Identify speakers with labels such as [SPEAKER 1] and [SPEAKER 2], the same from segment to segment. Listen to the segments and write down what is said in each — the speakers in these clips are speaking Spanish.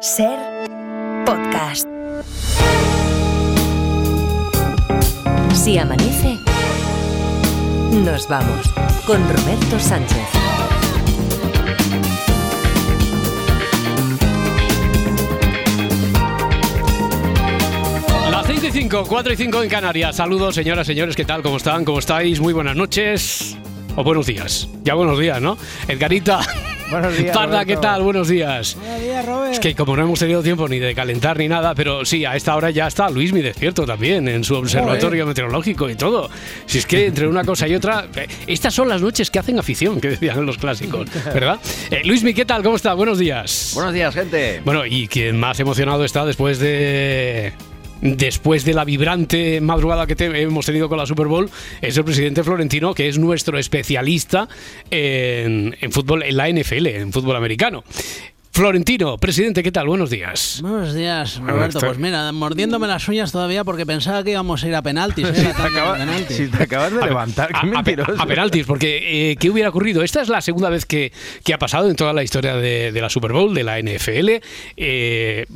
[SPEAKER 1] Ser podcast. Si amanece, nos vamos con Roberto Sánchez.
[SPEAKER 2] Las 5 y 5, 4 y 5 en Canarias. Saludos, señoras, señores, ¿qué tal? ¿Cómo están? ¿Cómo estáis? Muy buenas noches. O buenos días. Ya buenos días, ¿no? Edgarita.
[SPEAKER 3] Buenos días,
[SPEAKER 2] Parda, ¿qué tal? Buenos días.
[SPEAKER 3] Buenos días, Robert.
[SPEAKER 2] Es que como no hemos tenido tiempo ni de calentar ni nada, pero sí, a esta hora ya está Luis mi despierto también en su observatorio meteorológico y todo. Si es que entre una cosa y otra, eh, estas son las noches que hacen afición, que decían los clásicos, ¿verdad? Eh, Luismi, ¿qué tal? ¿Cómo está? Buenos días.
[SPEAKER 4] Buenos días, gente.
[SPEAKER 2] Bueno, y quien más emocionado está después de. Después de la vibrante madrugada que hemos tenido con la Super Bowl, es el presidente Florentino, que es nuestro especialista en fútbol, en la NFL, en fútbol americano. Florentino, presidente, ¿qué tal? Buenos días.
[SPEAKER 3] Buenos días, Roberto. Pues mira, mordiéndome las uñas todavía porque pensaba que íbamos a ir a penaltis. ¿eh? La tanda de penaltis.
[SPEAKER 5] Si te acabas de levantar,
[SPEAKER 2] A,
[SPEAKER 5] qué
[SPEAKER 2] a-
[SPEAKER 5] mentiroso.
[SPEAKER 2] a penaltis, porque eh, ¿qué hubiera ocurrido? Esta es la segunda vez que, que ha pasado en toda la historia de, de la Super Bowl, de la NFL. Eh,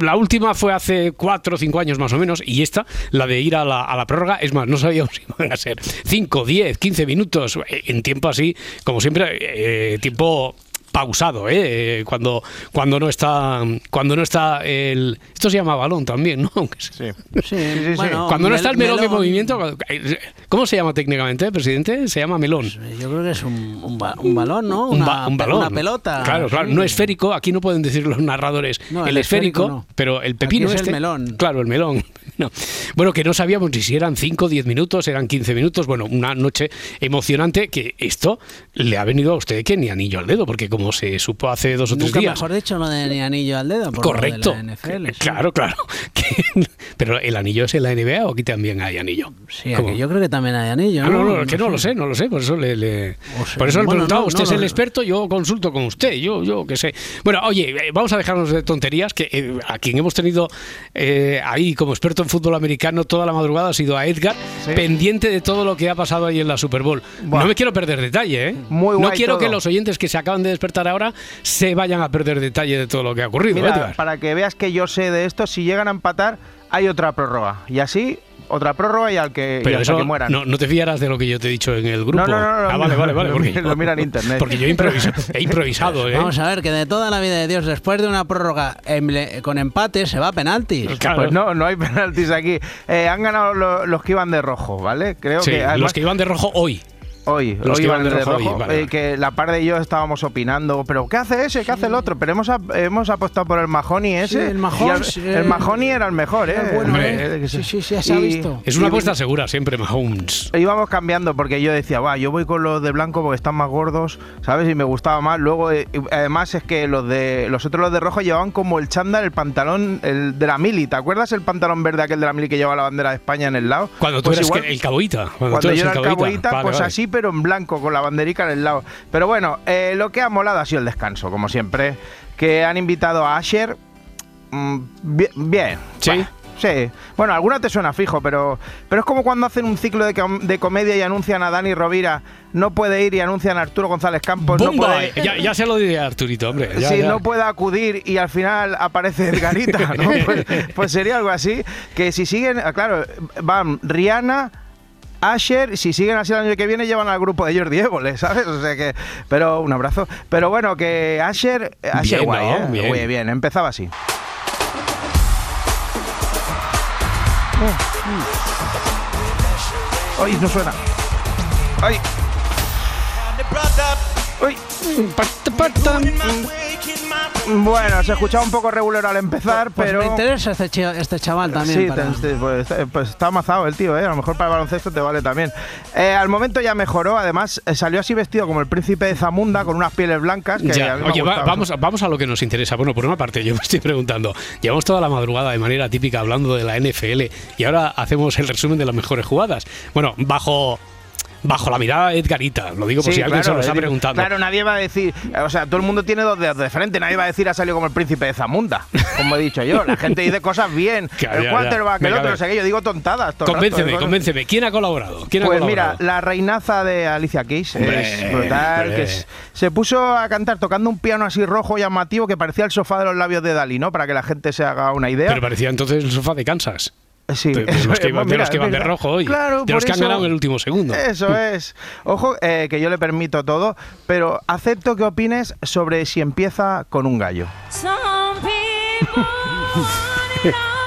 [SPEAKER 2] la última fue hace cuatro o cinco años más o menos, y esta, la de ir a la, a la prórroga, es más, no sabíamos si iban a ser 5, 10, 15 minutos, eh, en tiempo así, como siempre, eh, tiempo pausado, ¿eh? Eh, cuando cuando no está cuando no está el esto se llama balón también, ¿no?
[SPEAKER 5] Sí.
[SPEAKER 3] Sí,
[SPEAKER 5] sí, sí.
[SPEAKER 3] bueno,
[SPEAKER 2] cuando no
[SPEAKER 3] mel-
[SPEAKER 2] está el melón, en movimiento, ¿cómo se llama técnicamente, presidente? Se llama melón.
[SPEAKER 3] Yo creo que es un, un ba- un balón, ¿no?
[SPEAKER 2] Un,
[SPEAKER 3] Una,
[SPEAKER 2] balón.
[SPEAKER 3] Una pelota.
[SPEAKER 2] Claro, claro.
[SPEAKER 3] sí.
[SPEAKER 2] No esférico. Aquí no pueden decir los narradores
[SPEAKER 3] No,
[SPEAKER 2] el,
[SPEAKER 3] el
[SPEAKER 2] esférico,
[SPEAKER 3] esférico no.
[SPEAKER 2] pero el pepino
[SPEAKER 3] Aquí es el
[SPEAKER 2] este.
[SPEAKER 3] melón.
[SPEAKER 2] Claro, el melón. No. Bueno, que no sabíamos ni si eran 5, 10 minutos, eran 15 minutos. Bueno, una noche emocionante que esto le ha venido a usted que ni anillo al dedo, porque como se supo hace dos o tres
[SPEAKER 3] Nunca
[SPEAKER 2] días.
[SPEAKER 3] mejor dicho lo de ni anillo al dedo. Por
[SPEAKER 2] Correcto.
[SPEAKER 3] Lo de la NFL, sí.
[SPEAKER 2] Claro, claro. Pero el anillo es en la NBA o aquí también hay anillo.
[SPEAKER 3] Sí, aquí yo creo que también hay anillo.
[SPEAKER 2] Ah,
[SPEAKER 3] ¿no?
[SPEAKER 2] no, no, que no lo sé, no lo sé, por eso le, le-
[SPEAKER 3] O sea,
[SPEAKER 2] por eso le he
[SPEAKER 3] bueno,
[SPEAKER 2] preguntado,
[SPEAKER 3] no,
[SPEAKER 2] usted
[SPEAKER 3] no,
[SPEAKER 2] es el
[SPEAKER 3] no.
[SPEAKER 2] experto, yo consulto con usted, yo, yo qué sé. Bueno, oye, eh, vamos a dejarnos de tonterías, que eh, a quien hemos tenido eh, ahí como experto en fútbol americano toda la madrugada ha sido a Edgar,
[SPEAKER 5] Sí.
[SPEAKER 2] pendiente de todo lo que ha pasado ahí en la Super Bowl.
[SPEAKER 5] Buah.
[SPEAKER 2] No me quiero perder detalle, ¿eh?
[SPEAKER 5] Muy
[SPEAKER 2] no quiero
[SPEAKER 5] todo.
[SPEAKER 2] que los oyentes que se acaban de despertar ahora se vayan a perder detalle de todo lo que ha ocurrido,
[SPEAKER 5] Mira, para que veas que yo sé de esto, si llegan a empatar, hay otra prórroga. Y así, otra prórroga y al que, y
[SPEAKER 2] Pero
[SPEAKER 5] hasta
[SPEAKER 2] eso
[SPEAKER 5] que mueran.
[SPEAKER 2] no, no te fiarás de lo que yo te he dicho en el grupo.
[SPEAKER 5] No, no, no, no,
[SPEAKER 2] ah, vale, vale, vale.
[SPEAKER 5] lo
[SPEAKER 2] Porque
[SPEAKER 5] mira- lo mira en internet.
[SPEAKER 2] Porque yo he improvisado, he improvisado ¿eh?
[SPEAKER 3] Vamos a ver, que de toda la vida de Dios, después de una prórroga con empate, se va a penaltis.
[SPEAKER 2] Claro.
[SPEAKER 5] Pues no, no hay penaltis aquí. Eh, han ganado lo- los que iban de rojo, ¿vale? Creo
[SPEAKER 2] Sí,
[SPEAKER 5] que además,
[SPEAKER 2] los que iban de rojo hoy.
[SPEAKER 5] Hoy,
[SPEAKER 2] los
[SPEAKER 5] hoy
[SPEAKER 2] que
[SPEAKER 5] iban
[SPEAKER 2] iban de
[SPEAKER 5] de
[SPEAKER 2] rojo
[SPEAKER 5] rojo,
[SPEAKER 2] hoy, vale,
[SPEAKER 5] eh,
[SPEAKER 2] vale.
[SPEAKER 5] que la par de yo estábamos opinando, pero ¿qué hace ese? ¿Qué hace el otro? Pero hemos, hemos apostado por el Mahoney ese.
[SPEAKER 3] el
[SPEAKER 5] y
[SPEAKER 3] Mahomes,
[SPEAKER 5] el, el Mahoney era el mejor, ¿eh?
[SPEAKER 3] Bueno,
[SPEAKER 2] Hombre.
[SPEAKER 3] ¿eh? Sí, sí, sí, ya se ha
[SPEAKER 5] Y-
[SPEAKER 3] visto.
[SPEAKER 2] Es una
[SPEAKER 5] y-
[SPEAKER 2] apuesta segura siempre, Mahomes.
[SPEAKER 5] íbamos cambiando porque yo decía, va, yo voy con los de blanco porque están más gordos, ¿sabes? Y me gustaba más. Luego, eh, y además es que los de los otros los de rojo llevaban como el chándal, el pantalón el de la mili. ¿Te acuerdas el pantalón verde aquel de la mili que llevaba la bandera de España en el lado?
[SPEAKER 2] Cuando tú
[SPEAKER 5] Pues
[SPEAKER 2] eres
[SPEAKER 5] igual-
[SPEAKER 2] el caboita. Cuando, tú
[SPEAKER 5] cuando yo era el caboita,
[SPEAKER 2] Vale,
[SPEAKER 5] pues
[SPEAKER 2] vale.
[SPEAKER 5] así, pero en blanco, con la banderica en el lado. Pero bueno, eh, lo que ha molado ha sido el descanso, como siempre. Que han invitado a Asher. mm, bien. bien.
[SPEAKER 2] ¿Sí?
[SPEAKER 5] Bah, Sí, bueno, alguna te suena fijo, pero, pero es como cuando hacen un ciclo de, com- de comedia y anuncian a Dani Rovira, no puede ir y anuncian a Arturo González Campos, puede,
[SPEAKER 2] Ya, ya se lo diré a Arturito, hombre. ya,
[SPEAKER 5] sí,
[SPEAKER 2] ya.
[SPEAKER 5] no puede acudir y al final aparece Edgarita, ¿no? Pues, pues sería algo así. Que si siguen, claro, van Rihanna. Asher, si siguen así el año que viene, llevan al grupo de Jordi Évole, ¿sabes? O sea que. Pero un abrazo. Pero bueno, que Asher. Asher
[SPEAKER 2] Bien,
[SPEAKER 5] guay,
[SPEAKER 2] ¿no?
[SPEAKER 5] ¿eh?
[SPEAKER 2] Bien.
[SPEAKER 5] Muy bien, empezaba así. ¡Ay, no suena! ¡Ay! ¡Ay! Bueno, se escuchaba un poco regular al empezar,
[SPEAKER 3] Pues
[SPEAKER 5] pero.
[SPEAKER 3] me interesa este, chi- este chaval también.
[SPEAKER 5] Sí,
[SPEAKER 3] para-
[SPEAKER 5] te- te- pues, eh, pues está amazado el tío, ¿eh? a lo mejor para el baloncesto te vale también. Eh, al momento ya mejoró, además eh, salió así vestido como el príncipe de Zamunda, con unas pieles blancas. Que
[SPEAKER 2] Ya,
[SPEAKER 5] a mí me
[SPEAKER 2] Oye, va-
[SPEAKER 5] gustaba.
[SPEAKER 2] vamos, a- vamos a lo que nos interesa. Bueno, por una parte, yo me estoy preguntando, llevamos toda la madrugada de manera típica hablando de la NFL y ahora hacemos el resumen de las mejores jugadas. Bueno, bajo bajo la mirada Edgarita. Lo digo por si alguien se lo está preguntando.
[SPEAKER 5] Claro, nadie va a decir, o sea, todo el mundo tiene dos dedos de frente, nadie va a decir ha salido como el príncipe de Zamunda, como he dicho yo. La gente dice cosas bien, el quarterback, el otro, no sé qué, yo digo tontadas. todo el rato,
[SPEAKER 2] Convénceme, convénceme. ¿Quién ha colaborado? ¿Quién ha
[SPEAKER 5] Pues
[SPEAKER 2] colaborado?
[SPEAKER 5] mira, la reinaza de Alicia Keys
[SPEAKER 2] Hombre,
[SPEAKER 5] es brutal.
[SPEAKER 2] hombre.
[SPEAKER 5] Que es- se puso a cantar tocando un piano así rojo llamativo que parecía el sofá de los labios de Dalí, ¿no? Para que la gente se haga una idea.
[SPEAKER 2] Pero parecía entonces el sofá de Kansas.
[SPEAKER 5] Sí,
[SPEAKER 2] De, los que, iban- de
[SPEAKER 5] mira,
[SPEAKER 2] los que van de rojo hoy.
[SPEAKER 5] Claro,
[SPEAKER 2] de los que han
[SPEAKER 5] eso-
[SPEAKER 2] ganado en el último segundo.
[SPEAKER 5] Eso es. Ojo, eh, que yo le permito todo, pero acepto que opines sobre si empieza con un gallo.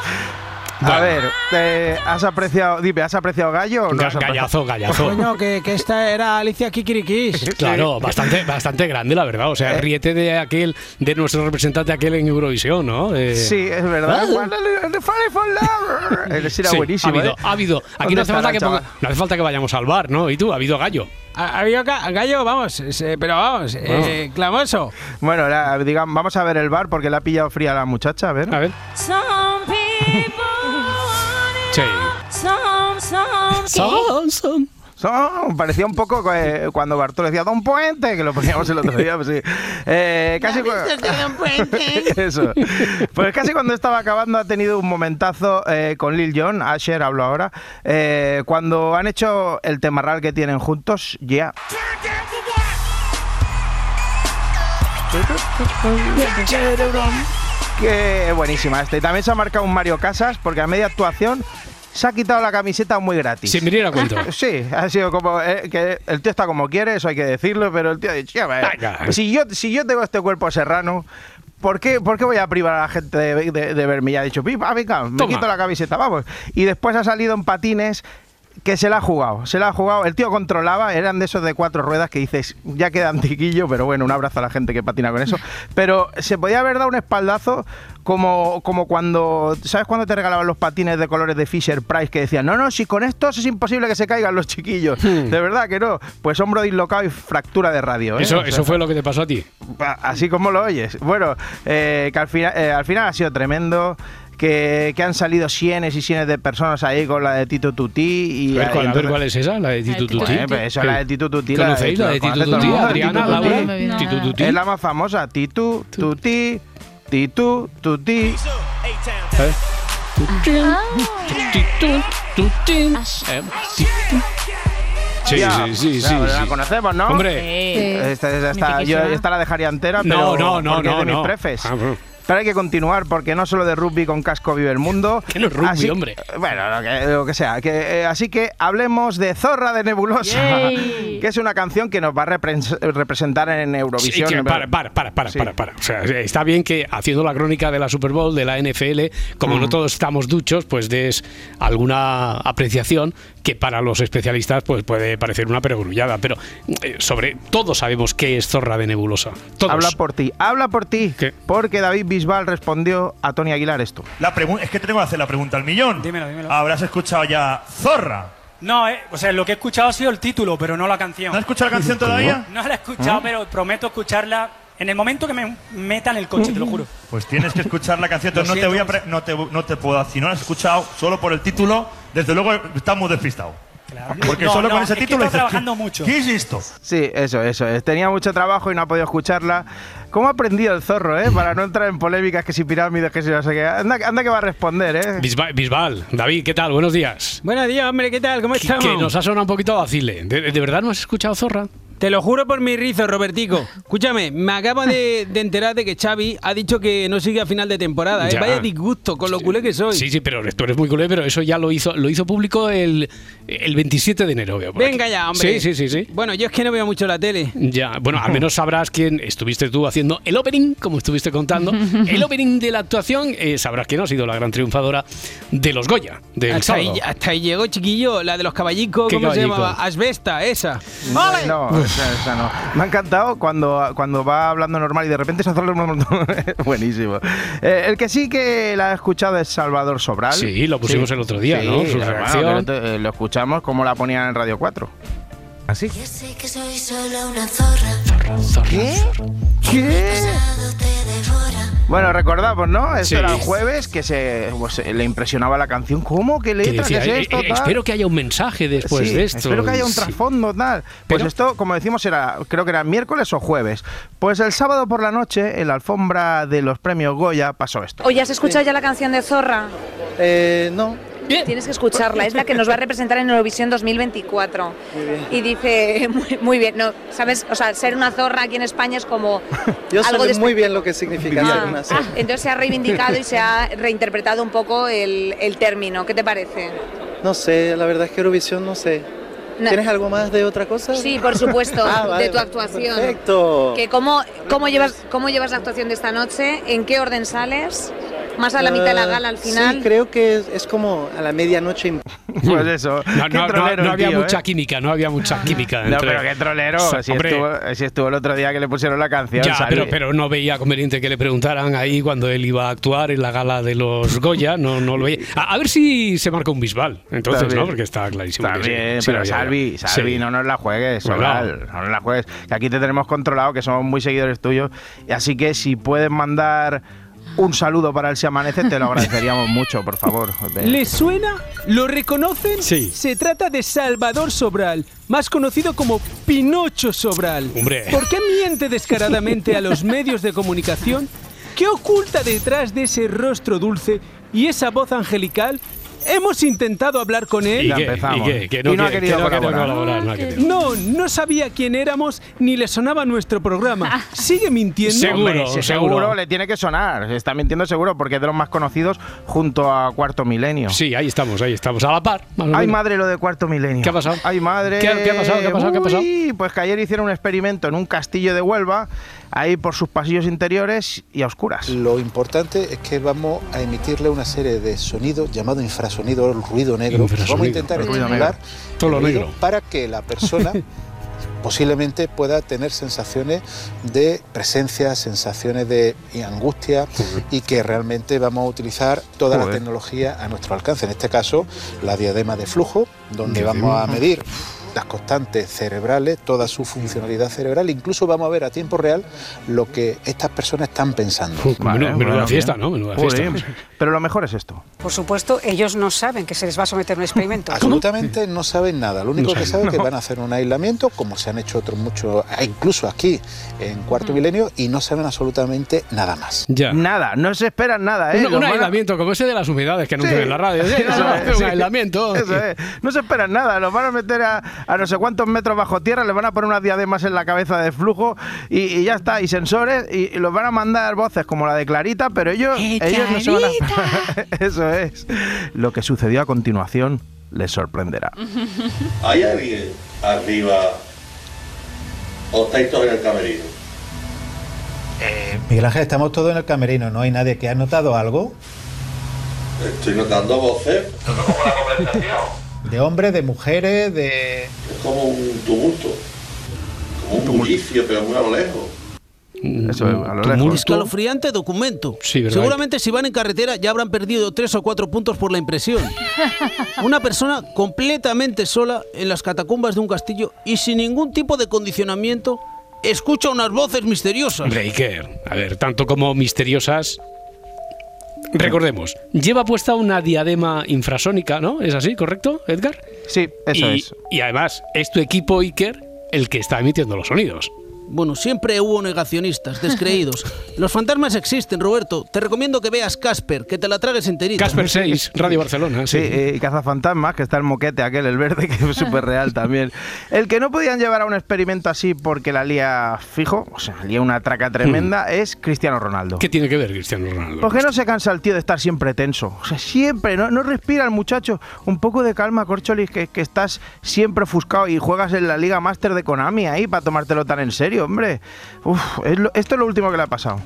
[SPEAKER 5] A ver, eh, ¿has apreciado, dime, ¿has apreciado gallo o no?
[SPEAKER 2] Ga-
[SPEAKER 5] has apreciado?
[SPEAKER 2] gallazo, gallazo.
[SPEAKER 3] Coño, que, que esta era Alicia Kikirikis.
[SPEAKER 2] Claro, bastante, bastante grande, la verdad. O
[SPEAKER 5] Eh.
[SPEAKER 2] sea, ríete de aquel, de nuestro representante aquel en Eurovisión, ¿no? Eh,
[SPEAKER 5] Sí, es verdad. Falling for love. Ese era
[SPEAKER 2] sí,
[SPEAKER 5] buenísimo.
[SPEAKER 2] Ha habido,
[SPEAKER 5] ¿eh?
[SPEAKER 2] ha habido. Aquí
[SPEAKER 5] ¿Dónde
[SPEAKER 2] no hace, falta que ponga- no hace falta que vayamos al bar, ¿no? ¿Y tú? Ha habido gallo.
[SPEAKER 3] Ha- Había ga- gallo, vamos, eh, pero vamos, eh, clamoso.
[SPEAKER 5] Bueno, la- digamos, vamos a ver el bar porque le ha pillado fría a la muchacha, a ver.
[SPEAKER 2] A ver.
[SPEAKER 4] Some people
[SPEAKER 2] Sí.
[SPEAKER 4] Some, some,
[SPEAKER 2] Son, son.
[SPEAKER 5] Son- parecía un poco eh, cuando Bartolo decía Don Puente, que lo poníamos el otro día, pues sí. Eh, casi cu- Eso. Pues casi cuando estaba acabando ha tenido un momentazo eh, con Lil Jon, Asher hablo ahora, eh, cuando han hecho el temarral que tienen juntos, ya. Que buenísima esta. Y también se ha marcado un Mario Casas porque a media actuación se ha quitado la camiseta muy gratis.
[SPEAKER 2] Sin venir a cuento.
[SPEAKER 5] Sí, ha sido como eh, que el tío está como quiere, eso hay que decirlo, pero el tío ha dicho, "Ya, va,
[SPEAKER 2] Venga.
[SPEAKER 5] si yo si yo tengo este cuerpo serrano, ¿por qué, por qué voy a privar a la gente de, de- de verme? Ya ha dicho, "Pipa, venga, me
[SPEAKER 2] Toma.
[SPEAKER 5] quito la camiseta, vamos. Y después ha salido en patines que se la ha jugado, se la ha jugado. El tío controlaba, eran de esos de cuatro ruedas que dices, ya queda antiquillo, pero bueno, un abrazo a la gente que patina con eso. Pero se podía haber dado un espaldazo como, como cuando, ¿sabes cuando te regalaban los patines de colores de Fisher Price que decían, no, no, si con estos es imposible que se caigan los chiquillos? De verdad que no. Pues hombro dislocado y fractura de radio. ¿eh?
[SPEAKER 2] Hmm. Eso,
[SPEAKER 5] O sea,
[SPEAKER 2] eso fue lo que te pasó a ti.
[SPEAKER 5] Así como lo oyes. Bueno, eh, que al final, eh, al final ha sido tremendo. Que, que han salido cienes y cienes de personas ahí con la de Tito Tutí. Y,
[SPEAKER 2] ver, cuál,
[SPEAKER 5] y
[SPEAKER 2] ver cuál es esa, la de Tito
[SPEAKER 6] Tito
[SPEAKER 2] Tuti.
[SPEAKER 5] Eh, pues eso, la de Tito Tutí. la
[SPEAKER 2] ¿Conocéis la de Tito
[SPEAKER 5] mundo,
[SPEAKER 2] Adriana,
[SPEAKER 5] Tito Tutí.
[SPEAKER 2] Laura.
[SPEAKER 6] No me viene
[SPEAKER 2] Tito. Tuti.
[SPEAKER 5] Es la más famosa. Titu, Tutí, Titu, Tutí.
[SPEAKER 2] Tito Tuti. Ti- Sí,
[SPEAKER 5] Ya,
[SPEAKER 2] sí, sí,
[SPEAKER 5] ya,
[SPEAKER 2] sí,
[SPEAKER 5] La
[SPEAKER 2] sí.
[SPEAKER 5] conocemos, ¿no?
[SPEAKER 2] Hombre,
[SPEAKER 6] Sí.
[SPEAKER 5] Esta, esta- esta- yo esta la dejaría entera, pero
[SPEAKER 2] no, no, no,
[SPEAKER 5] porque es
[SPEAKER 2] no,
[SPEAKER 5] de mis
[SPEAKER 2] no.
[SPEAKER 5] prefes.
[SPEAKER 2] Ah, bueno.
[SPEAKER 5] Pero hay que continuar porque no solo de rugby con casco vive el mundo.
[SPEAKER 2] Que no es rugby,
[SPEAKER 5] Así-
[SPEAKER 2] hombre.
[SPEAKER 5] Bueno, lo que, lo que sea. Que, eh, así que hablemos de Zorra de Nebulosa,
[SPEAKER 6] Yay.
[SPEAKER 5] que es una canción que nos va a repres- representar en
[SPEAKER 2] Sí,
[SPEAKER 5] Eurovisión.
[SPEAKER 2] que para, para, para, para,
[SPEAKER 5] Sí.
[SPEAKER 2] para, para. O sea, está bien que haciendo la crónica de la Super Bowl, de la NFL, como
[SPEAKER 5] Mm.
[SPEAKER 2] no todos estamos duchos, pues des alguna apreciación que para los especialistas pues puede parecer una perogrullada. Pero eh, sobre todo sabemos qué es Zorra de Nebulosa. Todos.
[SPEAKER 5] Habla por ti, habla por ti.
[SPEAKER 2] ¿Qué?
[SPEAKER 5] Porque David Bisbal respondió a Tony Aguilar esto.
[SPEAKER 7] La es que tengo que hacer la pregunta al millón.
[SPEAKER 8] Dímelo, dímelo.
[SPEAKER 7] Habrás escuchado ya Zorra.
[SPEAKER 8] No, eh, o sea, lo que he escuchado ha sido el título, pero no la canción.
[SPEAKER 7] ¿No has escuchado la canción todavía?
[SPEAKER 8] No la he escuchado, pero prometo escucharla en el momento que me meta en el coche, te lo juro.
[SPEAKER 7] Pues tienes que escuchar la canción. Entonces no te voy a pre- no te, no te puedo si no la has escuchado solo por el título, desde luego estás muy despistado.
[SPEAKER 8] Claro.
[SPEAKER 7] Porque
[SPEAKER 8] No,
[SPEAKER 7] solo
[SPEAKER 8] no,
[SPEAKER 7] con ese
[SPEAKER 8] es
[SPEAKER 7] título
[SPEAKER 8] estado trabajando
[SPEAKER 7] ¿qué-
[SPEAKER 8] mucho.
[SPEAKER 7] ¿Qué es esto?
[SPEAKER 5] Sí, eso, eso. es. Tenía mucho trabajo y no ha podido escucharla. ¿Cómo ha aprendido el zorro, eh? Para no entrar en polémicas, que si pirámides, que si no sé qué. Anda, anda que va a responder, eh.
[SPEAKER 2] Bisbal, Bisbal, David, ¿qué tal? Buenos días.
[SPEAKER 3] Buenos días, hombre, ¿qué tal? ¿Cómo estamos?
[SPEAKER 2] que nos ha sonado un poquito vacile. ¿De, de verdad no has escuchado Zorra?
[SPEAKER 3] Te lo juro por mi rizo, Robertico. Escúchame, me acabo de, de enterar de que Xavi ha dicho que no sigue a final de temporada. ¿eh?
[SPEAKER 2] Ya.
[SPEAKER 3] Vaya disgusto con lo culé que soy.
[SPEAKER 2] Sí, sí, pero tú eres muy culé, pero eso ya lo hizo, lo hizo público el, el 27 de enero. veo por aquí.
[SPEAKER 3] Venga ya, hombre.
[SPEAKER 2] Sí, sí, sí, sí.
[SPEAKER 3] Bueno, yo es que no veo mucho la tele.
[SPEAKER 2] Ya, bueno, al menos sabrás quién estuviste tú haciendo el opening, como estuviste contando. El opening de la actuación, eh, sabrás quién ha sido la gran triunfadora de los Goya, del
[SPEAKER 3] Hasta ahí, hasta ahí llegó, chiquillo, la de los caballicos,
[SPEAKER 2] ¿Qué
[SPEAKER 3] ¿cómo se llamaba? Asbesta, esa.
[SPEAKER 5] No, esa, esa no. Me ha encantado cuando, cuando va hablando normal y de repente se hace Buenísimo. Eh, el que sí que la ha escuchado es Salvador Sobral.
[SPEAKER 2] Sí, lo pusimos el otro día, ¿no? Su reacción.
[SPEAKER 5] lo, eh, lo escuchamos como la ponían en Radio 4. Así.
[SPEAKER 4] Yo sé que soy solo una zorra.
[SPEAKER 2] Zorra.
[SPEAKER 5] ¿Qué? ¿Qué?
[SPEAKER 4] Pasado te devora.
[SPEAKER 5] Bueno, recordamos, ¿no? Esto
[SPEAKER 2] Sí.
[SPEAKER 5] era el jueves que se pues, eh, le impresionaba la canción. ¿Cómo? ¿Qué
[SPEAKER 2] Que
[SPEAKER 5] letra? ¿Qué
[SPEAKER 2] decía,
[SPEAKER 5] es esto?
[SPEAKER 2] "Eh, eh,
[SPEAKER 5] tal?".
[SPEAKER 2] espero que haya un mensaje después
[SPEAKER 5] Sí,
[SPEAKER 2] de esto.
[SPEAKER 5] Espero que haya un
[SPEAKER 2] Sí.
[SPEAKER 5] trasfondo, tal. Pues
[SPEAKER 2] Pero-
[SPEAKER 5] esto, como decimos, era, creo que era miércoles o jueves. Pues el sábado por la noche, en la alfombra de los premios Goya, pasó esto.
[SPEAKER 6] Oye, ¿has escuchado ya la canción de Zorra?
[SPEAKER 9] Eh, no.
[SPEAKER 6] Tienes que escucharla, es la que nos va a representar en Eurovisión 2024. Y dice, muy, muy bien, no, ¿sabes? O sea, ser una zorra aquí en España es como
[SPEAKER 9] Yo
[SPEAKER 6] algo
[SPEAKER 9] sé
[SPEAKER 6] de
[SPEAKER 9] muy bien lo que significa
[SPEAKER 6] Ah,
[SPEAKER 9] ser una
[SPEAKER 6] ah,
[SPEAKER 9] zorra.
[SPEAKER 6] entonces se ha reivindicado y se ha reinterpretado un poco el, el término. ¿Qué te parece?
[SPEAKER 9] No sé, la verdad es que Eurovisión no sé.
[SPEAKER 6] No.
[SPEAKER 9] ¿Tienes algo más de otra cosa?
[SPEAKER 6] Sí, por supuesto,
[SPEAKER 9] Ah, vale,
[SPEAKER 6] de tu actuación.
[SPEAKER 9] Perfecto.
[SPEAKER 6] Que cómo, cómo, llevas, ¿Cómo llevas la actuación de esta noche? ¿En qué orden sales? ¿Más a la mitad de la gala al final?
[SPEAKER 9] Sí, creo que es, es como a la medianoche.
[SPEAKER 5] Pues eso.
[SPEAKER 2] No, no, no,
[SPEAKER 5] trolero
[SPEAKER 2] no
[SPEAKER 5] el
[SPEAKER 2] había
[SPEAKER 5] tío,
[SPEAKER 2] mucha
[SPEAKER 5] ¿eh?
[SPEAKER 2] química, no había mucha química.
[SPEAKER 5] No,
[SPEAKER 2] entre-
[SPEAKER 5] pero qué trolero. Si
[SPEAKER 2] hombre,
[SPEAKER 5] estuvo, si estuvo el otro día que le pusieron la canción.
[SPEAKER 2] Ya, pero, pero no veía conveniente que le preguntaran ahí cuando él iba a actuar en la gala de los Goya, no, no lo veía. A, a ver si se marca un bisbal, entonces, ¿no? Porque está clarísimo.
[SPEAKER 5] Está
[SPEAKER 2] que sí.
[SPEAKER 5] bien,
[SPEAKER 2] Sí,
[SPEAKER 5] pero. Salvi, Salvi,
[SPEAKER 2] Sí.
[SPEAKER 5] no nos la juegues,
[SPEAKER 2] No,
[SPEAKER 5] no nos la juegues. Que aquí te tenemos controlado, que somos muy seguidores tuyos. y Así que si puedes mandar un saludo para el Si Amanece, te lo agradeceríamos mucho, por favor.
[SPEAKER 3] ¿Les suena? ¿Lo reconocen?
[SPEAKER 2] Sí.
[SPEAKER 3] Se trata de Salvador Sobral, más conocido como Pinocho Sobral.
[SPEAKER 2] Hombre.
[SPEAKER 3] ¿Por qué miente descaradamente a los medios de comunicación? ¿Qué oculta detrás de ese rostro dulce y esa voz angelical? Hemos intentado hablar con
[SPEAKER 2] ¿Y
[SPEAKER 3] él.
[SPEAKER 5] Empezamos.
[SPEAKER 2] ¿Y qué? Que no,
[SPEAKER 5] Y no ha
[SPEAKER 2] quiere-
[SPEAKER 5] querido
[SPEAKER 2] que no quiere
[SPEAKER 5] colaborar.
[SPEAKER 2] colaborar, no ha querido.
[SPEAKER 3] No, no sabía quién éramos ni le sonaba nuestro programa. ¿Sigue mintiendo?
[SPEAKER 2] Seguro.
[SPEAKER 5] Hombre,
[SPEAKER 2] seguro.
[SPEAKER 5] seguro le tiene que sonar. Está mintiendo seguro porque es de los más conocidos junto a Cuarto Milenio.
[SPEAKER 2] Sí, ahí estamos, ahí estamos, a la par.
[SPEAKER 5] Ay, madre, lo de Cuarto Milenio.
[SPEAKER 2] ¿Qué ha pasado?
[SPEAKER 5] Ay, madre.
[SPEAKER 2] ¿Qué ha- qué ha pasado? ¿Qué ha pasado? ¿Qué ha pasado?
[SPEAKER 5] Uy, Pues que ayer hicieron un experimento en un castillo de Huelva, ahí por sus pasillos interiores y a oscuras.
[SPEAKER 10] Lo importante es que vamos a emitirle una serie de sonidos llamado infrasonido, el ruido negro.
[SPEAKER 2] Infrasonido.
[SPEAKER 10] Vamos a intentar estimular
[SPEAKER 2] Todo lo negro.
[SPEAKER 10] para que la persona posiblemente pueda tener sensaciones de presencia, sensaciones de angustia y que realmente vamos a utilizar toda la tecnología a nuestro alcance. En este caso, la diadema de flujo, donde vamos a medir las constantes cerebrales, toda su funcionalidad cerebral, incluso vamos a ver a tiempo real lo que estas personas están pensando.
[SPEAKER 2] Uf,
[SPEAKER 5] Vale,
[SPEAKER 2] menuda, menuda
[SPEAKER 5] bueno,
[SPEAKER 2] fiesta. ¿no? Menuda
[SPEAKER 5] Joder.
[SPEAKER 2] fiesta.
[SPEAKER 5] Pero lo mejor es esto.
[SPEAKER 11] Por supuesto, ellos no saben que se les va a someter a un experimento.
[SPEAKER 10] Absolutamente no saben nada. Lo único
[SPEAKER 2] No
[SPEAKER 10] que
[SPEAKER 2] saben,
[SPEAKER 10] es que van a hacer un aislamiento, como se han hecho otros muchos, incluso aquí en Cuarto Milenio, y no saben absolutamente nada más.
[SPEAKER 2] Ya.
[SPEAKER 5] Nada, no se esperan nada, ¿eh?
[SPEAKER 2] Un,
[SPEAKER 5] van
[SPEAKER 2] aislamiento como ese de las humedades que anuncian
[SPEAKER 5] Sí.
[SPEAKER 2] en la radio. Sí,
[SPEAKER 5] Eso
[SPEAKER 2] vamos a
[SPEAKER 5] es,
[SPEAKER 2] hacer un
[SPEAKER 5] sí.
[SPEAKER 2] aislamiento.
[SPEAKER 5] Eso es. No se esperan nada, los van a meter a, a no sé cuántos metros bajo tierra, les van a poner unas diademas en la cabeza de flujo y, y ya está, y sensores, y, y los van a mandar voces como la de Clarita, pero ellos,
[SPEAKER 11] ¡Eh,
[SPEAKER 5] ellos no se van a... Eso es. Lo que sucedió a continuación les sorprenderá.
[SPEAKER 12] ¿Hay alguien arriba o estáis todos en el camerino?
[SPEAKER 9] Miguel Ángel, estamos todos en el camerino, ¿no hay nadie que ha notado algo?
[SPEAKER 12] Estoy notando voces.
[SPEAKER 9] De hombres, de mujeres, de...
[SPEAKER 12] Es como un tumulto. Como un bullicio, pero muy a lo lejos.
[SPEAKER 5] Eso es, a lo lejos.
[SPEAKER 3] Escalofriante documento.
[SPEAKER 2] Sí, ¿verdad?
[SPEAKER 3] Seguramente si van en carretera ya habrán perdido tres o cuatro puntos por la impresión. Una persona completamente sola en las catacumbas de un castillo y sin ningún tipo de condicionamiento escucha unas voces misteriosas.
[SPEAKER 2] Hombre, Iker, a ver, tanto como misteriosas. Recordemos, lleva puesta una diadema infrasónica, ¿no? ¿Es así, correcto, Edgar?
[SPEAKER 5] Sí, eso
[SPEAKER 2] y,
[SPEAKER 5] es.
[SPEAKER 2] y además, es tu equipo, Iker, el que está emitiendo los sonidos.
[SPEAKER 3] Bueno, siempre hubo negacionistas, descreídos. Los fantasmas existen, Roberto. Te recomiendo que veas Casper, que te la tragues enterita.
[SPEAKER 2] Casper 6, Radio Barcelona.
[SPEAKER 5] Sí,
[SPEAKER 2] Sí.
[SPEAKER 5] eh, y Cazafantasmas, que está el moquete aquel, el verde, que es súper real también. El que no podían llevar a un experimento así porque la lía fijo, o sea, lía una traca tremenda, es Cristiano Ronaldo.
[SPEAKER 2] ¿Qué tiene que ver Cristiano Ronaldo?
[SPEAKER 5] ¿Por qué no se cansa el tío de estar siempre tenso? O sea, siempre, no, no respira el muchacho. Un poco de calma, Corcholis, que, que estás siempre ofuscado y juegas en la Liga Master de Konami ahí para tomártelo tan en serio, hombre. Uf, es lo- esto es lo último que le ha pasado.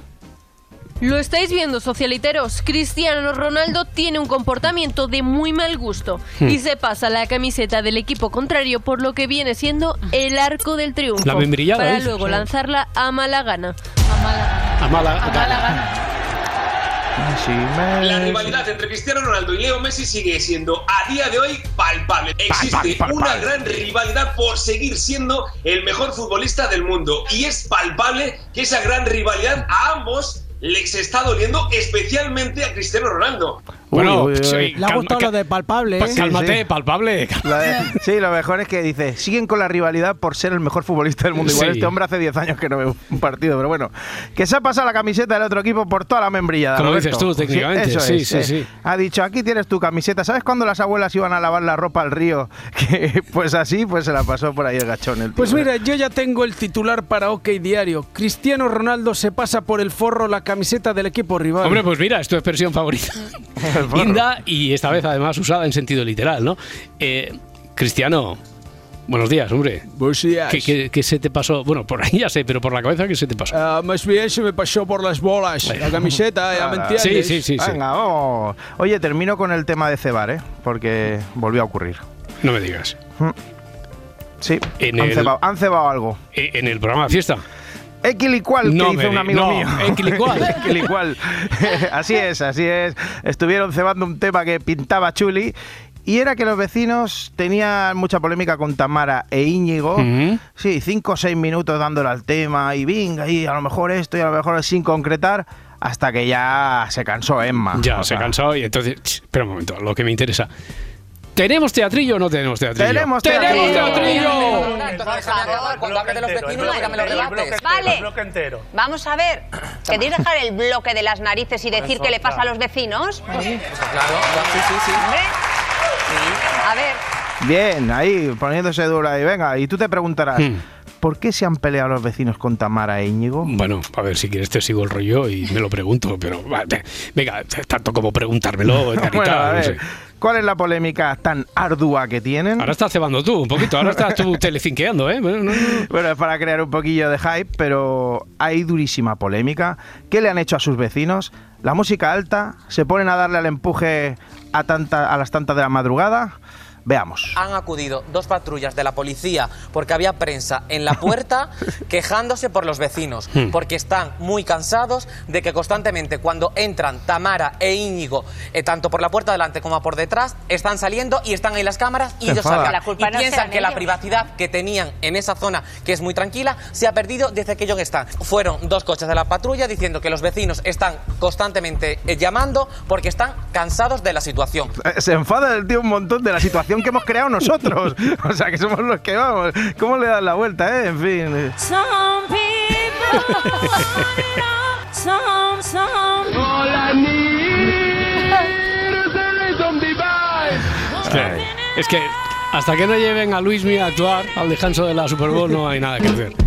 [SPEAKER 13] Lo estáis viendo, socialiteros. Cristiano Ronaldo tiene un comportamiento de muy mal gusto
[SPEAKER 2] Hmm.
[SPEAKER 13] y se pasa la camiseta del equipo contrario por lo que viene siendo el arco del triunfo.
[SPEAKER 2] La membrillada,
[SPEAKER 13] para luego lanzarla a mala gana.
[SPEAKER 2] A mala,
[SPEAKER 14] La rivalidad entre Cristiano Ronaldo y Leo Messi sigue siendo a día de hoy palpable. Existe
[SPEAKER 5] Palpable,
[SPEAKER 14] una gran rivalidad por seguir siendo el mejor futbolista del mundo y es palpable que esa gran rivalidad a ambos les está doliendo, especialmente a Cristiano Ronaldo.
[SPEAKER 2] Bueno,
[SPEAKER 5] Uy, uy, uy.
[SPEAKER 2] sí,
[SPEAKER 3] Le ha gustado lo de palpable,
[SPEAKER 2] pa-
[SPEAKER 3] ¿eh?
[SPEAKER 2] cálmate,
[SPEAKER 5] sí.
[SPEAKER 2] palpable.
[SPEAKER 5] De- sí, lo mejor es que dice, siguen con la rivalidad por ser el mejor futbolista del mundo. Igual
[SPEAKER 2] Sí.
[SPEAKER 5] este hombre hace 10 años que no ve un partido, pero bueno, que se ha pasado la camiseta del otro equipo por toda la membrillada.
[SPEAKER 2] Como
[SPEAKER 5] Roberto.
[SPEAKER 2] dices tú, técnicamente,
[SPEAKER 5] eso
[SPEAKER 2] sí,
[SPEAKER 5] es,
[SPEAKER 2] sí,
[SPEAKER 5] eh.
[SPEAKER 2] sí.
[SPEAKER 5] Ha dicho, aquí tienes tu camiseta. ¿Sabes cuando las abuelas iban a lavar la ropa al río? Que pues así, pues se la pasó por ahí el gachón. El tío.
[SPEAKER 3] Pues mira, yo ya tengo el titular para OK Diario. Cristiano Ronaldo se pasa por el forro la camiseta del equipo rival.
[SPEAKER 2] Hombre, pues mira, es tu expresión favorita. Linda y esta vez además usada en sentido literal, ¿no? Eh, Cristiano, buenos días, hombre.
[SPEAKER 3] Buenos días.
[SPEAKER 2] ¿Qué, qué- qué se te pasó? Bueno, por ahí ya sé, pero por la cabeza, ¿qué se te pasó?
[SPEAKER 3] Ah, más bien se me pasó por las bolas la camiseta, ya me entiendes.
[SPEAKER 2] Sí, sí, sí. sí.
[SPEAKER 5] Venga, vamos. Oye, termino con el tema de Cebar, ¿eh? Porque volvió a ocurrir.
[SPEAKER 2] No me digas.
[SPEAKER 5] Sí,
[SPEAKER 2] En
[SPEAKER 5] han,
[SPEAKER 2] el-
[SPEAKER 5] cebado, han cebado algo.
[SPEAKER 2] En el programa de fiesta.
[SPEAKER 5] Equilicual,
[SPEAKER 2] No
[SPEAKER 5] que dice un amigo
[SPEAKER 2] no,
[SPEAKER 5] mío.
[SPEAKER 2] equilicual.
[SPEAKER 5] Equilicual. así es, así es. Estuvieron cebando un tema que pintaba chuli. Y era que los vecinos tenían mucha polémica con Tamara e Íñigo. Sí, cinco o seis minutos dándole al tema y venga, y a lo mejor esto y a lo mejor sin concretar, hasta que ya se cansó Emma.
[SPEAKER 2] Ya, se
[SPEAKER 5] sea,
[SPEAKER 2] cansó y entonces... Espera un momento, lo que me interesa. ¿Tenemos teatrillo o no tenemos teatrillo?
[SPEAKER 5] ¡Tenemos
[SPEAKER 2] ¡Tenemos
[SPEAKER 5] teatrillo!
[SPEAKER 2] teatrillo!
[SPEAKER 15] Cuando de los vecinos, dígame los debates.
[SPEAKER 16] Vale. Vamos a ver. ¿Queréis dejar el bloque de las narices y decir qué le pasa a los vecinos?
[SPEAKER 15] Claro, sí, sí, sí.
[SPEAKER 16] A ver.
[SPEAKER 5] Bien, ahí, poniéndose dura. Y venga, y tú te preguntarás,
[SPEAKER 2] Hmm.
[SPEAKER 5] ¿Por qué se han peleado los vecinos con Tamara e Íñigo?
[SPEAKER 2] Bueno, a ver, si quieres te sigo el rollo y me lo pregunto, pero venga, tanto como preguntármelo, carita,
[SPEAKER 5] Bueno, a
[SPEAKER 2] no
[SPEAKER 5] ver,
[SPEAKER 2] sé.
[SPEAKER 5] ¿cuál es la polémica tan ardua que tienen?
[SPEAKER 2] Ahora estás cebando tú un poquito, ahora estás tú telecinqueando, ¿eh? Bueno, no, no.
[SPEAKER 5] Bueno, es para crear un poquillo de hype, pero hay durísima polémica. ¿Qué le han hecho a sus vecinos? La música alta, se ponen a darle al empuje a, tanta, a las tantas de la madrugada. Veamos.
[SPEAKER 15] Han acudido dos patrullas de la policía porque había prensa en la puerta quejándose por los vecinos,
[SPEAKER 2] Hmm.
[SPEAKER 15] porque están muy cansados de que constantemente cuando entran Tamara e Íñigo, eh, tanto por la puerta delante como por detrás, están saliendo y están ahí las cámaras y
[SPEAKER 5] Se
[SPEAKER 15] ellos salgan.
[SPEAKER 16] La culpa
[SPEAKER 15] y
[SPEAKER 16] no
[SPEAKER 15] piensan que la privacidad que tenían en esa zona, que es muy tranquila, se ha perdido desde que ellos están. Fueron dos coches de la patrulla diciendo que los vecinos están constantemente eh, llamando porque están cansados de la situación.
[SPEAKER 5] Eh, Se enfada el tío un montón de la situación que hemos creado nosotros. O sea, que somos los que vamos. ¿Cómo le dan la vuelta, eh? En fin.
[SPEAKER 4] Some people all.
[SPEAKER 2] Es que, es que hasta que no lleven a Luismi a actuar al descanso de la Super Bowl no hay nada que hacer.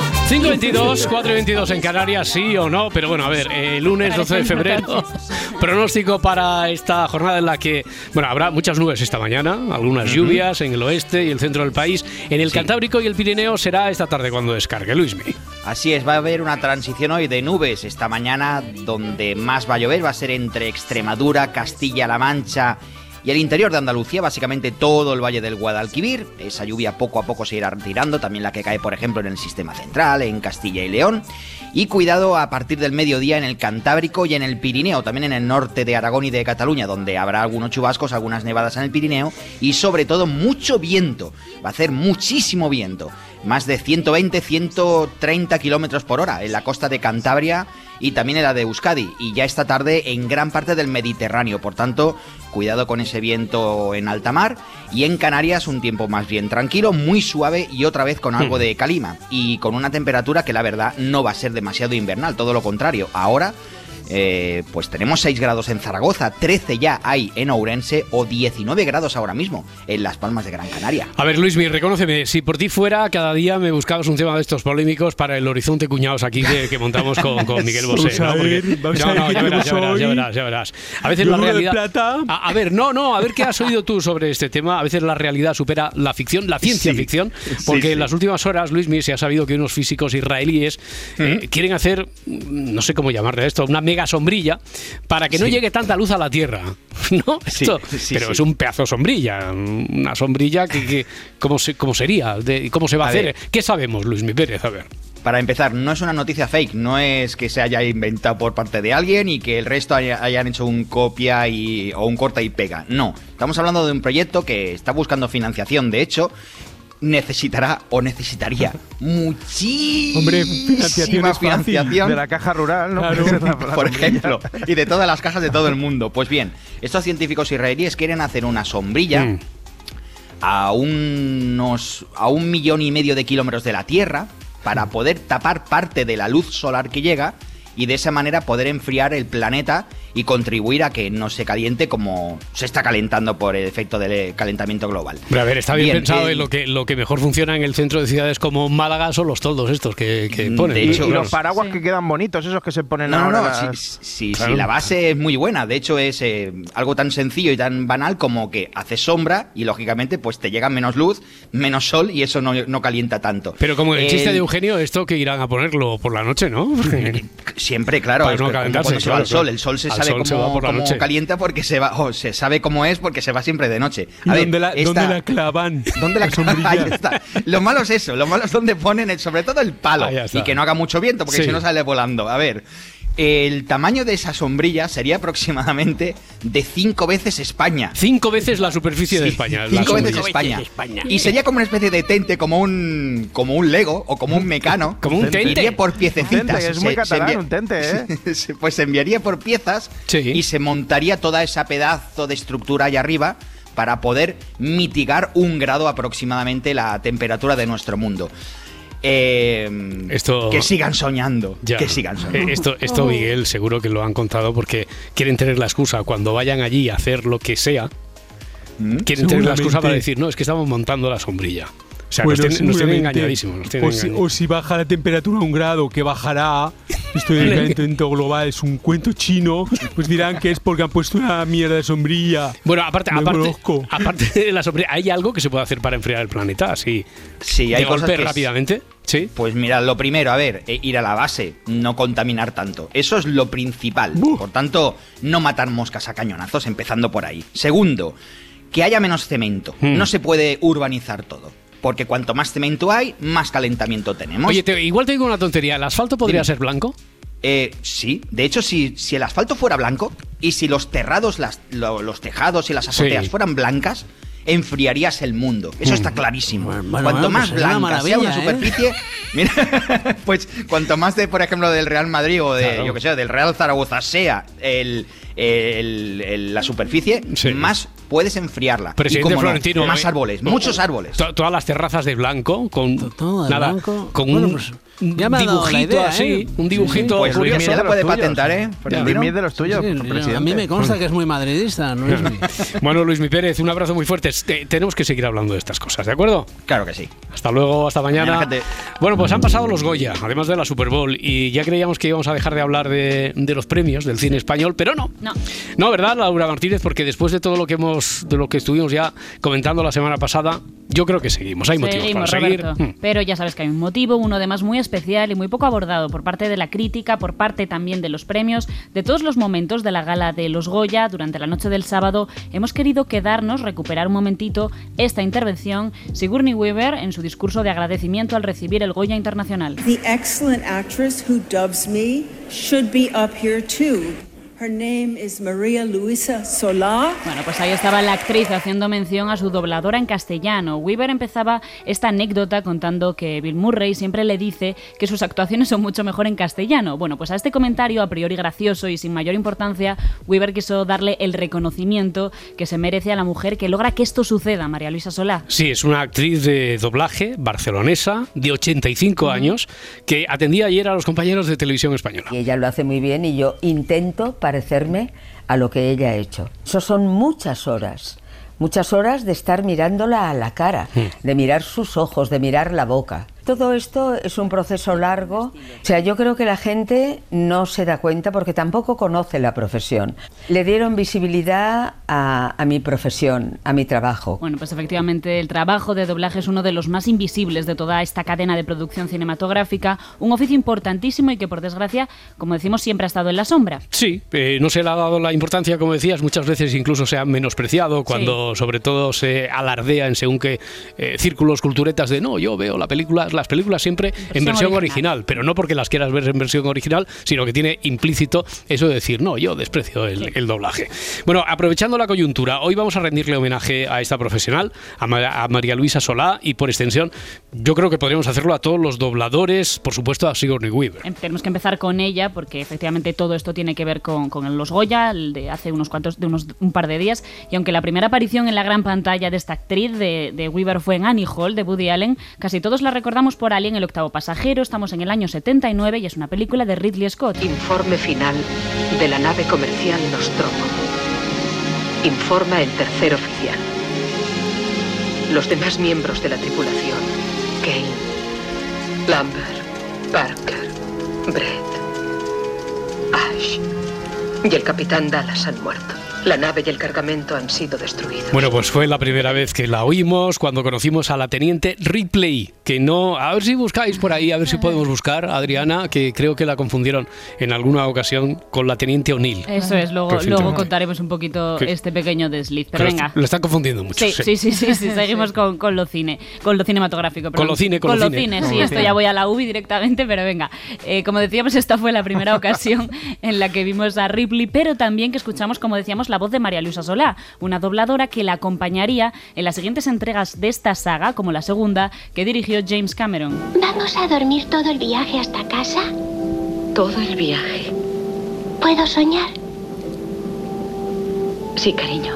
[SPEAKER 2] 5.22, 4.22 en Canarias, sí o no, pero bueno, a ver, el lunes 12 de febrero, pronóstico para esta jornada en la que, bueno, habrá muchas nubes esta mañana, algunas lluvias en el oeste y el centro del país, en el Cantábrico y el Pirineo será esta tarde cuando descargue Luismi.
[SPEAKER 17] Así es, va a haber una transición hoy de nubes esta mañana donde más va a llover, va a ser entre Extremadura, Castilla-La Mancha y el interior de Andalucía, básicamente todo el valle del Guadalquivir. Esa lluvia poco a poco se irá retirando, también la que cae, por ejemplo, en el sistema central, en Castilla y León. Y cuidado a partir del mediodía en el Cantábrico y en el Pirineo, también en el norte de Aragón y de Cataluña, donde habrá algunos chubascos, algunas nevadas en el Pirineo y sobre todo mucho viento. Va a hacer muchísimo viento, más de 120, 130 kilómetros por hora en la costa de Cantabria y también en la de Euskadi. Y ya esta tarde en gran parte del Mediterráneo, por tanto, cuidado con ese viento en alta mar. Y en Canarias un tiempo más bien tranquilo, muy suave y otra vez con algo de calima. Y con una temperatura que la verdad no va a ser demasiado invernal, todo lo contrario. Ahora eh, pues tenemos 6 grados en Zaragoza, 13 ya hay en Ourense o 19 grados ahora mismo en Las Palmas de Gran Canaria.
[SPEAKER 2] A ver, Luismi, reconóceme, si por ti fuera, cada día me buscabas un tema de estos polémicos para el horizonte cuñados aquí que, que montamos con, con Miguel Bosé. ¿no? Porque-
[SPEAKER 3] ver, vamos
[SPEAKER 2] no, ya verás, ya verás, ya verás, ya verás. A veces la realidad.
[SPEAKER 3] plata.
[SPEAKER 2] A, a ver, no, no, a ver qué has oído tú sobre este tema. A veces la realidad supera la ficción, la ciencia
[SPEAKER 3] Sí.
[SPEAKER 2] ficción, porque
[SPEAKER 3] sí.
[SPEAKER 2] en las últimas horas, Luismi, se ha sabido que unos físicos israelíes eh, quieren hacer, mm, no sé cómo llamarle esto, una mega sombrilla para que no
[SPEAKER 17] Sí.
[SPEAKER 2] llegue tanta luz a la Tierra. ¿No?
[SPEAKER 17] Sí,
[SPEAKER 2] Esto-
[SPEAKER 17] sí,
[SPEAKER 2] pero es un pedazo de sombrilla. Una sombrilla que, que- ¿cómo, se- ¿cómo sería? De- ¿Cómo se va a,
[SPEAKER 17] A
[SPEAKER 2] hacer?
[SPEAKER 17] ver.
[SPEAKER 2] ¿Qué sabemos, Luis Mi Pérez? A ver.
[SPEAKER 17] Para empezar, no es una noticia fake, no es que se haya inventado por parte de alguien y que el resto haya- hayan hecho un copia y, o un corta y pega. No, estamos hablando de un proyecto que está buscando financiación. De hecho, necesitará o necesitaría muchísima
[SPEAKER 5] Hombre, financiación
[SPEAKER 17] financiación
[SPEAKER 5] De la caja rural,
[SPEAKER 17] por ejemplo, y de todas las cajas de todo el mundo. Pues bien, estos científicos israelíes quieren hacer una sombrilla
[SPEAKER 2] Mm.
[SPEAKER 17] a unos a un millón y medio de kilómetros de la Tierra para poder tapar parte de la luz solar que llega y de esa manera poder enfriar el planeta y contribuir a que no se caliente como se está calentando por el efecto del calentamiento global.
[SPEAKER 2] Pero a ver, está bien,
[SPEAKER 17] Bien,
[SPEAKER 2] pensado
[SPEAKER 17] eh,
[SPEAKER 2] en lo que, lo que mejor funciona en el centro de ciudades como Málaga son los toldos estos que, que
[SPEAKER 17] Mm,
[SPEAKER 2] ponen.
[SPEAKER 17] de
[SPEAKER 5] Y,
[SPEAKER 17] hecho,
[SPEAKER 5] y
[SPEAKER 17] claro.
[SPEAKER 5] los paraguas que quedan bonitos, esos que se ponen
[SPEAKER 17] No, no,
[SPEAKER 5] ahora.
[SPEAKER 17] no,
[SPEAKER 5] las-
[SPEAKER 17] si, si-
[SPEAKER 2] Claro.
[SPEAKER 17] si la base es muy buena, de hecho es eh, algo tan sencillo y tan banal como que hace sombra y lógicamente pues te llega menos luz, menos sol y eso no, no calienta tanto.
[SPEAKER 2] Pero como el chiste
[SPEAKER 17] El-
[SPEAKER 2] de Eugenio, esto que irán a ponerlo por la noche, ¿no?
[SPEAKER 17] Siempre, claro,
[SPEAKER 2] Para no
[SPEAKER 17] como
[SPEAKER 2] calentarse,
[SPEAKER 17] cuando se va
[SPEAKER 2] claro,
[SPEAKER 17] al sol,
[SPEAKER 2] claro.
[SPEAKER 17] el sol se sabe cómo,
[SPEAKER 2] se va por la
[SPEAKER 17] cómo
[SPEAKER 2] noche.
[SPEAKER 17] calienta porque se va, o se sabe cómo es porque se va siempre de noche.
[SPEAKER 18] ¿Y
[SPEAKER 17] A ver,
[SPEAKER 18] dónde, la,
[SPEAKER 17] esta-
[SPEAKER 18] dónde la clavan?
[SPEAKER 17] ¿Dónde la
[SPEAKER 18] sombrilla?
[SPEAKER 17] Ahí está. Lo malo es eso, lo malo es donde ponen el- sobre todo el palo y que no haga mucho viento porque
[SPEAKER 2] Sí.
[SPEAKER 17] si no sale volando. A ver, el tamaño de esa sombrilla sería aproximadamente de cinco veces España.
[SPEAKER 2] Cinco veces la superficie de España.
[SPEAKER 17] Cinco veces. España. Y sería como una especie de tente, como un como un Lego o como un mecano.
[SPEAKER 2] Como un tente.
[SPEAKER 17] Iría por piececitas.
[SPEAKER 5] Un tente, es muy catalán, un tente, ¿eh?
[SPEAKER 17] se- pues se enviaría por piezas
[SPEAKER 2] Sí.
[SPEAKER 17] y se montaría toda esa pedazo de estructura allá arriba para poder mitigar un grado aproximadamente la temperatura de nuestro mundo. Eh,
[SPEAKER 2] Esto-
[SPEAKER 17] Que sigan soñando.
[SPEAKER 2] Ya.
[SPEAKER 17] Que sigan soñando.
[SPEAKER 2] Eh, Esto, esto Miguel, seguro que lo han contado porque quieren tener la excusa cuando vayan allí a hacer lo que sea.
[SPEAKER 17] ¿Mm?
[SPEAKER 2] Quieren tener la excusa para decir, no, es que estamos montando la sombrilla. O sea,
[SPEAKER 18] Bueno,
[SPEAKER 2] nos, tienen, nos tienen engañadísimos. Nos tienen
[SPEAKER 18] o, si,
[SPEAKER 2] engañadísimos.
[SPEAKER 18] o si baja la temperatura a un grado, que bajará, esto del calentamiento global es un cuento chino, pues dirán que es porque han puesto una mierda de sombrilla.
[SPEAKER 2] Bueno, aparte, aparte, aparte de la sombrilla, ¿hay algo que se puede hacer para enfriar el planeta? Así,
[SPEAKER 17] Sí, hay
[SPEAKER 2] de
[SPEAKER 17] cosas
[SPEAKER 2] golpe
[SPEAKER 17] que es-
[SPEAKER 2] rápidamente. Sí.
[SPEAKER 17] Pues mira, lo primero, a ver, eh, ir a la base, no contaminar tanto. Eso es lo principal. Por tanto, no matar moscas a cañonazos, empezando por ahí. Segundo, que haya menos cemento.
[SPEAKER 2] Hmm.
[SPEAKER 17] No se puede urbanizar todo. Porque cuanto más cemento hay, más calentamiento tenemos.
[SPEAKER 2] Oye, te- igual te digo una tontería. ¿El asfalto podría
[SPEAKER 17] Dime.
[SPEAKER 2] ser blanco?
[SPEAKER 17] Eh, sí, de hecho, si, si el asfalto fuera blanco y si los terrados, las- lo- los tejados y las azoteas
[SPEAKER 2] Sí.
[SPEAKER 17] fueran blancas, enfriarías el mundo. Eso
[SPEAKER 2] Mm.
[SPEAKER 17] está clarísimo.
[SPEAKER 3] bueno,
[SPEAKER 17] cuanto
[SPEAKER 3] bueno,
[SPEAKER 17] más
[SPEAKER 3] pues
[SPEAKER 17] blanca sea una
[SPEAKER 3] ¿eh?
[SPEAKER 17] superficie, mira, pues cuanto más de, por ejemplo, del Real Madrid o de,
[SPEAKER 2] Claro.
[SPEAKER 17] yo que sé, del Real Zaragoza sea el, el- el- la superficie,
[SPEAKER 2] Sí.
[SPEAKER 17] más puedes enfriarla.
[SPEAKER 2] Presidente
[SPEAKER 17] y cómo no,
[SPEAKER 2] Florentino.
[SPEAKER 17] más
[SPEAKER 2] eh,
[SPEAKER 17] árboles, muchos árboles.
[SPEAKER 2] to- todas las terrazas de blanco con
[SPEAKER 3] todo de
[SPEAKER 2] nada,
[SPEAKER 3] blanco.
[SPEAKER 2] con
[SPEAKER 3] Bueno,
[SPEAKER 2] un
[SPEAKER 3] pues, ya me ha dado la
[SPEAKER 2] dibujito
[SPEAKER 3] idea,
[SPEAKER 2] así,
[SPEAKER 3] ¿eh?
[SPEAKER 2] un dibujito
[SPEAKER 17] Pues Luis
[SPEAKER 2] curioso.
[SPEAKER 17] Miguel la puede patentar, ¿eh?
[SPEAKER 5] Luis de los tuyos,
[SPEAKER 3] Sí,
[SPEAKER 5] presidente.
[SPEAKER 3] a mí me consta que es muy madridista, ¿no es?
[SPEAKER 2] Bueno, Luis Mi Pérez, un abrazo muy fuerte. Te- tenemos que seguir hablando de estas cosas, ¿de acuerdo?
[SPEAKER 17] Claro que sí.
[SPEAKER 2] Hasta luego, hasta mañana.
[SPEAKER 17] Mañana.
[SPEAKER 2] Bueno, pues han pasado los Goya, además de la Super Bowl, y ya creíamos que íbamos a dejar de hablar de, de los premios del cine español, pero no.
[SPEAKER 19] No.
[SPEAKER 2] No, ¿verdad, Laura Martínez? Porque después de todo lo que hemos, de lo que estuvimos ya comentando la semana pasada, yo creo que seguimos. Hay motivos para seguir.
[SPEAKER 19] Roberto.
[SPEAKER 2] Hmm.
[SPEAKER 19] Pero ya sabes que hay un motivo, uno además muy especial y muy poco abordado por parte de la crítica, por parte también de los premios, de todos los momentos de la gala de los Goya durante la noche del sábado. Hemos querido quedarnos, recuperar un momentito esta intervención. Sigourney Weaver en su discurso de agradecimiento al recibir el Goya Internacional.
[SPEAKER 20] The excellent actress who dubs me should be up here too. Her name is Maria Luisa Solá.
[SPEAKER 19] Bueno, pues ahí estaba la actriz haciendo mención a su dobladora en castellano. Weaver empezaba esta anécdota contando que Bill Murray siempre le dice que sus actuaciones son mucho mejor en castellano. Bueno, pues a este comentario, a priori gracioso y sin mayor importancia, Weaver quiso darle el reconocimiento que se merece a la mujer que logra que esto suceda, María Luisa Solá.
[SPEAKER 2] Sí, es una actriz de doblaje barcelonesa de 85 años que atendía ayer a los compañeros de televisión española.
[SPEAKER 21] Y ella lo hace muy bien y yo intento parecerme a lo que ella ha hecho. Eso son muchas horas. Muchas horas de estar mirándola a la cara, de mirar sus ojos, de mirar la boca. Todo esto es un proceso largo. O sea, yo creo que la gente no se da cuenta porque tampoco conoce la profesión. Le dieron visibilidad a, a mi profesión, a mi trabajo.
[SPEAKER 19] Bueno, pues efectivamente el trabajo de doblaje es uno de los más invisibles de toda esta cadena de producción cinematográfica, un oficio importantísimo y que por desgracia, como decimos, siempre ha estado en la sombra.
[SPEAKER 2] Sí, eh, no se le ha dado la importancia, como decías, muchas veces incluso se ha menospreciado cuando sobre todo se alardea en según qué eh, círculos culturetas de no, yo veo la película, las películas siempre en versión original.
[SPEAKER 19] original.
[SPEAKER 2] pero no porque las quieras ver en versión original, sino que tiene implícito eso de decir, no, yo desprecio el, el doblaje. Bueno, aprovechando la coyuntura, hoy vamos a rendirle homenaje a esta profesional, a, Ma- a María Luisa Solá, y por extensión, yo creo que podríamos hacerlo a todos los dobladores, por supuesto a Sigourney Weaver.
[SPEAKER 19] Em- Tenemos que empezar con ella porque efectivamente todo esto tiene que ver con, con los Goya, el de hace unos cuantos, de unos un par de días. Y aunque la primera aparición en la gran pantalla de esta actriz de, de Weaver fue en Annie Hall de Woody Allen, casi todos la recordamos por Alien, el octavo pasajero. Estamos en el año 79 y es una película de Ridley Scott.
[SPEAKER 22] Informe final de la nave comercial Nostromo. Informa el tercer oficial. Los demás miembros de la tripulación, Kane, Lambert, Parker, Brett, Ash y el capitán Dallas han muerto. La nave y el cargamento han sido destruidos.
[SPEAKER 2] Bueno, pues fue la primera vez que la oímos cuando conocimos a la teniente Ripley, que no, a ver si buscáis por ahí, a ver si podemos buscar, Adriana, que creo que la confundieron en alguna ocasión con la teniente O'Neill.
[SPEAKER 19] Eso es, luego, luego contaremos un poquito
[SPEAKER 2] Que-
[SPEAKER 19] este pequeño desliz. Pero
[SPEAKER 2] Pero
[SPEAKER 19] venga.
[SPEAKER 2] Lo están confundiendo mucho.
[SPEAKER 19] Sí, sí, sí, sí, sí, seguimos con, con lo cine, con lo cinematográfico. perdón.
[SPEAKER 2] lo cine, con lo cine.
[SPEAKER 19] sí,
[SPEAKER 2] Con lo
[SPEAKER 19] esto
[SPEAKER 2] cine.
[SPEAKER 19] ya voy a la UBI directamente, pero venga. Eh, como decíamos, esta fue la primera ocasión en la que vimos a Ripley, pero también que escuchamos, como decíamos, la voz de María Luisa Solá, una dobladora que la acompañaría en las siguientes entregas de esta saga, como la segunda, que dirigió James Cameron.
[SPEAKER 23] ¿Vamos a dormir todo el viaje hasta casa?
[SPEAKER 22] Todo el viaje.
[SPEAKER 23] ¿Puedo soñar?
[SPEAKER 22] Sí, cariño.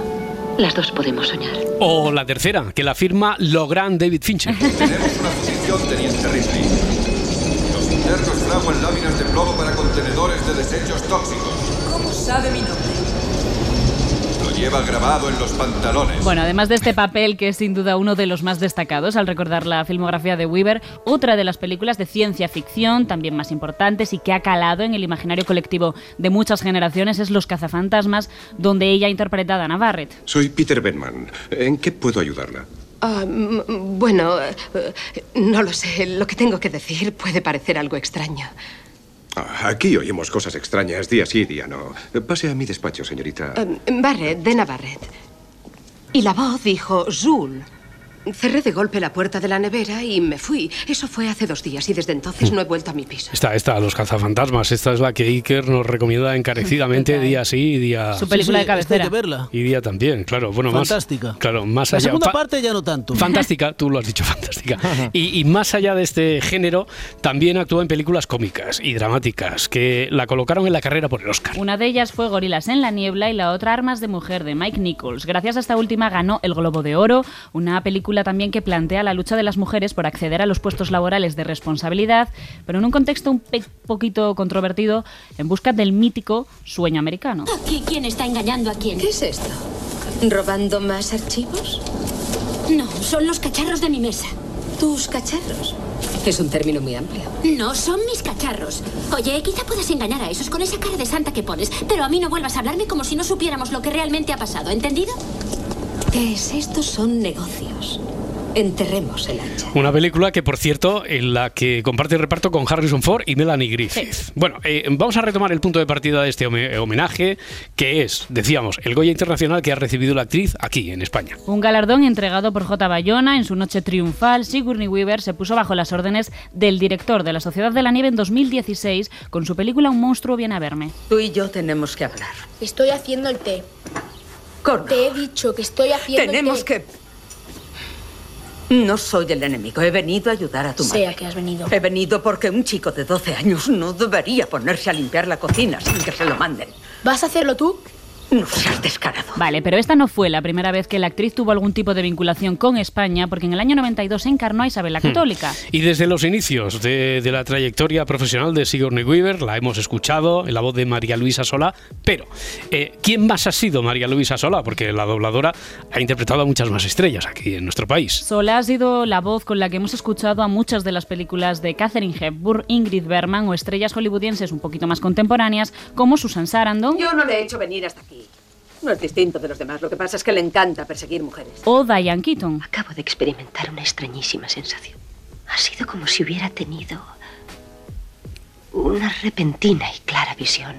[SPEAKER 22] Las dos podemos soñar.
[SPEAKER 2] O la tercera, que la firma Logran David Fincher.
[SPEAKER 24] Tenemos una posición, teniente Ripley. Los internos fraguan láminas de plomo para contenedores de desechos tóxicos.
[SPEAKER 25] ¿Cómo sabe mi nombre?
[SPEAKER 24] Lleva grabado en los pantalones.
[SPEAKER 19] Bueno, además de este papel que es sin duda uno de los más destacados al recordar la filmografía de Weaver, otra de las películas de ciencia ficción también más importantes y que ha calado en el imaginario colectivo de muchas generaciones es Los cazafantasmas, donde ella interpreta a Dana Barrett.
[SPEAKER 26] Soy Peter Benman. ¿En qué puedo ayudarla?
[SPEAKER 22] Ah, bueno, eh, no lo sé. Lo que tengo que decir puede parecer algo extraño.
[SPEAKER 26] Aquí oímos cosas extrañas día sí, día no. Pase a mi despacho, señorita.
[SPEAKER 22] Eh, Barrett, Dena Barrett. Y la voz dijo Zul. Cerré de golpe la puerta de la nevera y me fui. Eso fue hace dos días y desde entonces no he vuelto a mi piso.
[SPEAKER 2] Esta, esta, Los cazafantasmas. Esta es la que Iker nos recomienda encarecidamente día sí y día...
[SPEAKER 19] Su película de cabecera.
[SPEAKER 3] hay que verla.
[SPEAKER 2] Y día también, claro. Bueno, más-
[SPEAKER 3] Fantástica.
[SPEAKER 2] claro, más
[SPEAKER 3] La
[SPEAKER 2] allá.
[SPEAKER 3] segunda
[SPEAKER 2] fa-
[SPEAKER 3] parte ya no tanto.
[SPEAKER 2] Fantástica, tú lo has dicho, fantástica. Y, y más allá de este género, también actuó en películas cómicas y dramáticas que la colocaron en la carrera por el Oscar.
[SPEAKER 19] Una de ellas fue Gorilas en la niebla y la otra Armas de mujer de Mike Nichols. Gracias a esta última ganó el Globo de Oro, una película también que plantea la lucha de las mujeres por acceder a los puestos laborales de responsabilidad, pero en un contexto un poquito controvertido, en busca del mítico sueño americano.
[SPEAKER 23] ¿Qui- ¿Quién está engañando a quién?
[SPEAKER 22] ¿Qué es esto? ¿Robando más archivos?
[SPEAKER 23] No, son los cacharros de mi mesa.
[SPEAKER 22] ¿Tus cacharros? Es un término muy amplio.
[SPEAKER 23] No, son mis cacharros. Oye, quizá puedas engañar a esos con esa cara de santa que pones, pero a mí no vuelvas a hablarme como si no supiéramos lo que realmente ha pasado, ¿entendido?
[SPEAKER 22] Tess, estos son negocios. Enterremos el hacha.
[SPEAKER 2] Una película que, por cierto, en la que comparte el reparto con Harrison Ford y Melanie Griffith. Bueno, eh, vamos a retomar el punto de partida de este home- homenaje, que es, decíamos, el Goya Internacional que ha recibido la actriz aquí, en España.
[SPEAKER 19] Un galardón entregado por J. Bayona en su noche triunfal, Sigourney Weaver se puso bajo las órdenes del director de la Sociedad de la Nieve en 2016 con su película Un monstruo viene a verme.
[SPEAKER 21] Tú y yo tenemos que hablar.
[SPEAKER 27] Estoy haciendo el té. Te he dicho que estoy haciendo
[SPEAKER 21] Tenemos
[SPEAKER 27] el té.
[SPEAKER 21] que... No soy el enemigo. He venido a ayudar a tu madre.
[SPEAKER 27] Sea que has venido.
[SPEAKER 21] He venido porque un chico de 12 años no debería ponerse a limpiar la cocina sin que se lo manden.
[SPEAKER 27] ¿Vas a hacerlo tú?
[SPEAKER 19] No seas descarado. Vale, pero esta no fue la primera vez que la actriz tuvo algún tipo de vinculación con España, porque en el año 92 encarnó a Isabel la
[SPEAKER 2] Hmm.
[SPEAKER 19] Católica.
[SPEAKER 2] Y desde los inicios de, de la trayectoria profesional de Sigourney Weaver, la hemos escuchado en la voz de María Luisa Solá, pero eh, ¿quién más ha sido María Luisa Solá? Porque la dobladora ha interpretado a muchas más estrellas aquí en nuestro país.
[SPEAKER 19] Sola ha sido la voz con la que hemos escuchado a muchas de las películas de Catherine Hepburn, Ingrid Bergman o estrellas hollywoodienses un poquito más contemporáneas como Susan Sarandon
[SPEAKER 28] Yo no le he hecho venir hasta aquí. No es distinto de los demás. Lo que pasa es que le encanta perseguir mujeres.
[SPEAKER 19] o Diane Keaton.
[SPEAKER 29] Acabo de experimentar una extrañísima sensación. Ha sido como si hubiera tenido una repentina y clara visión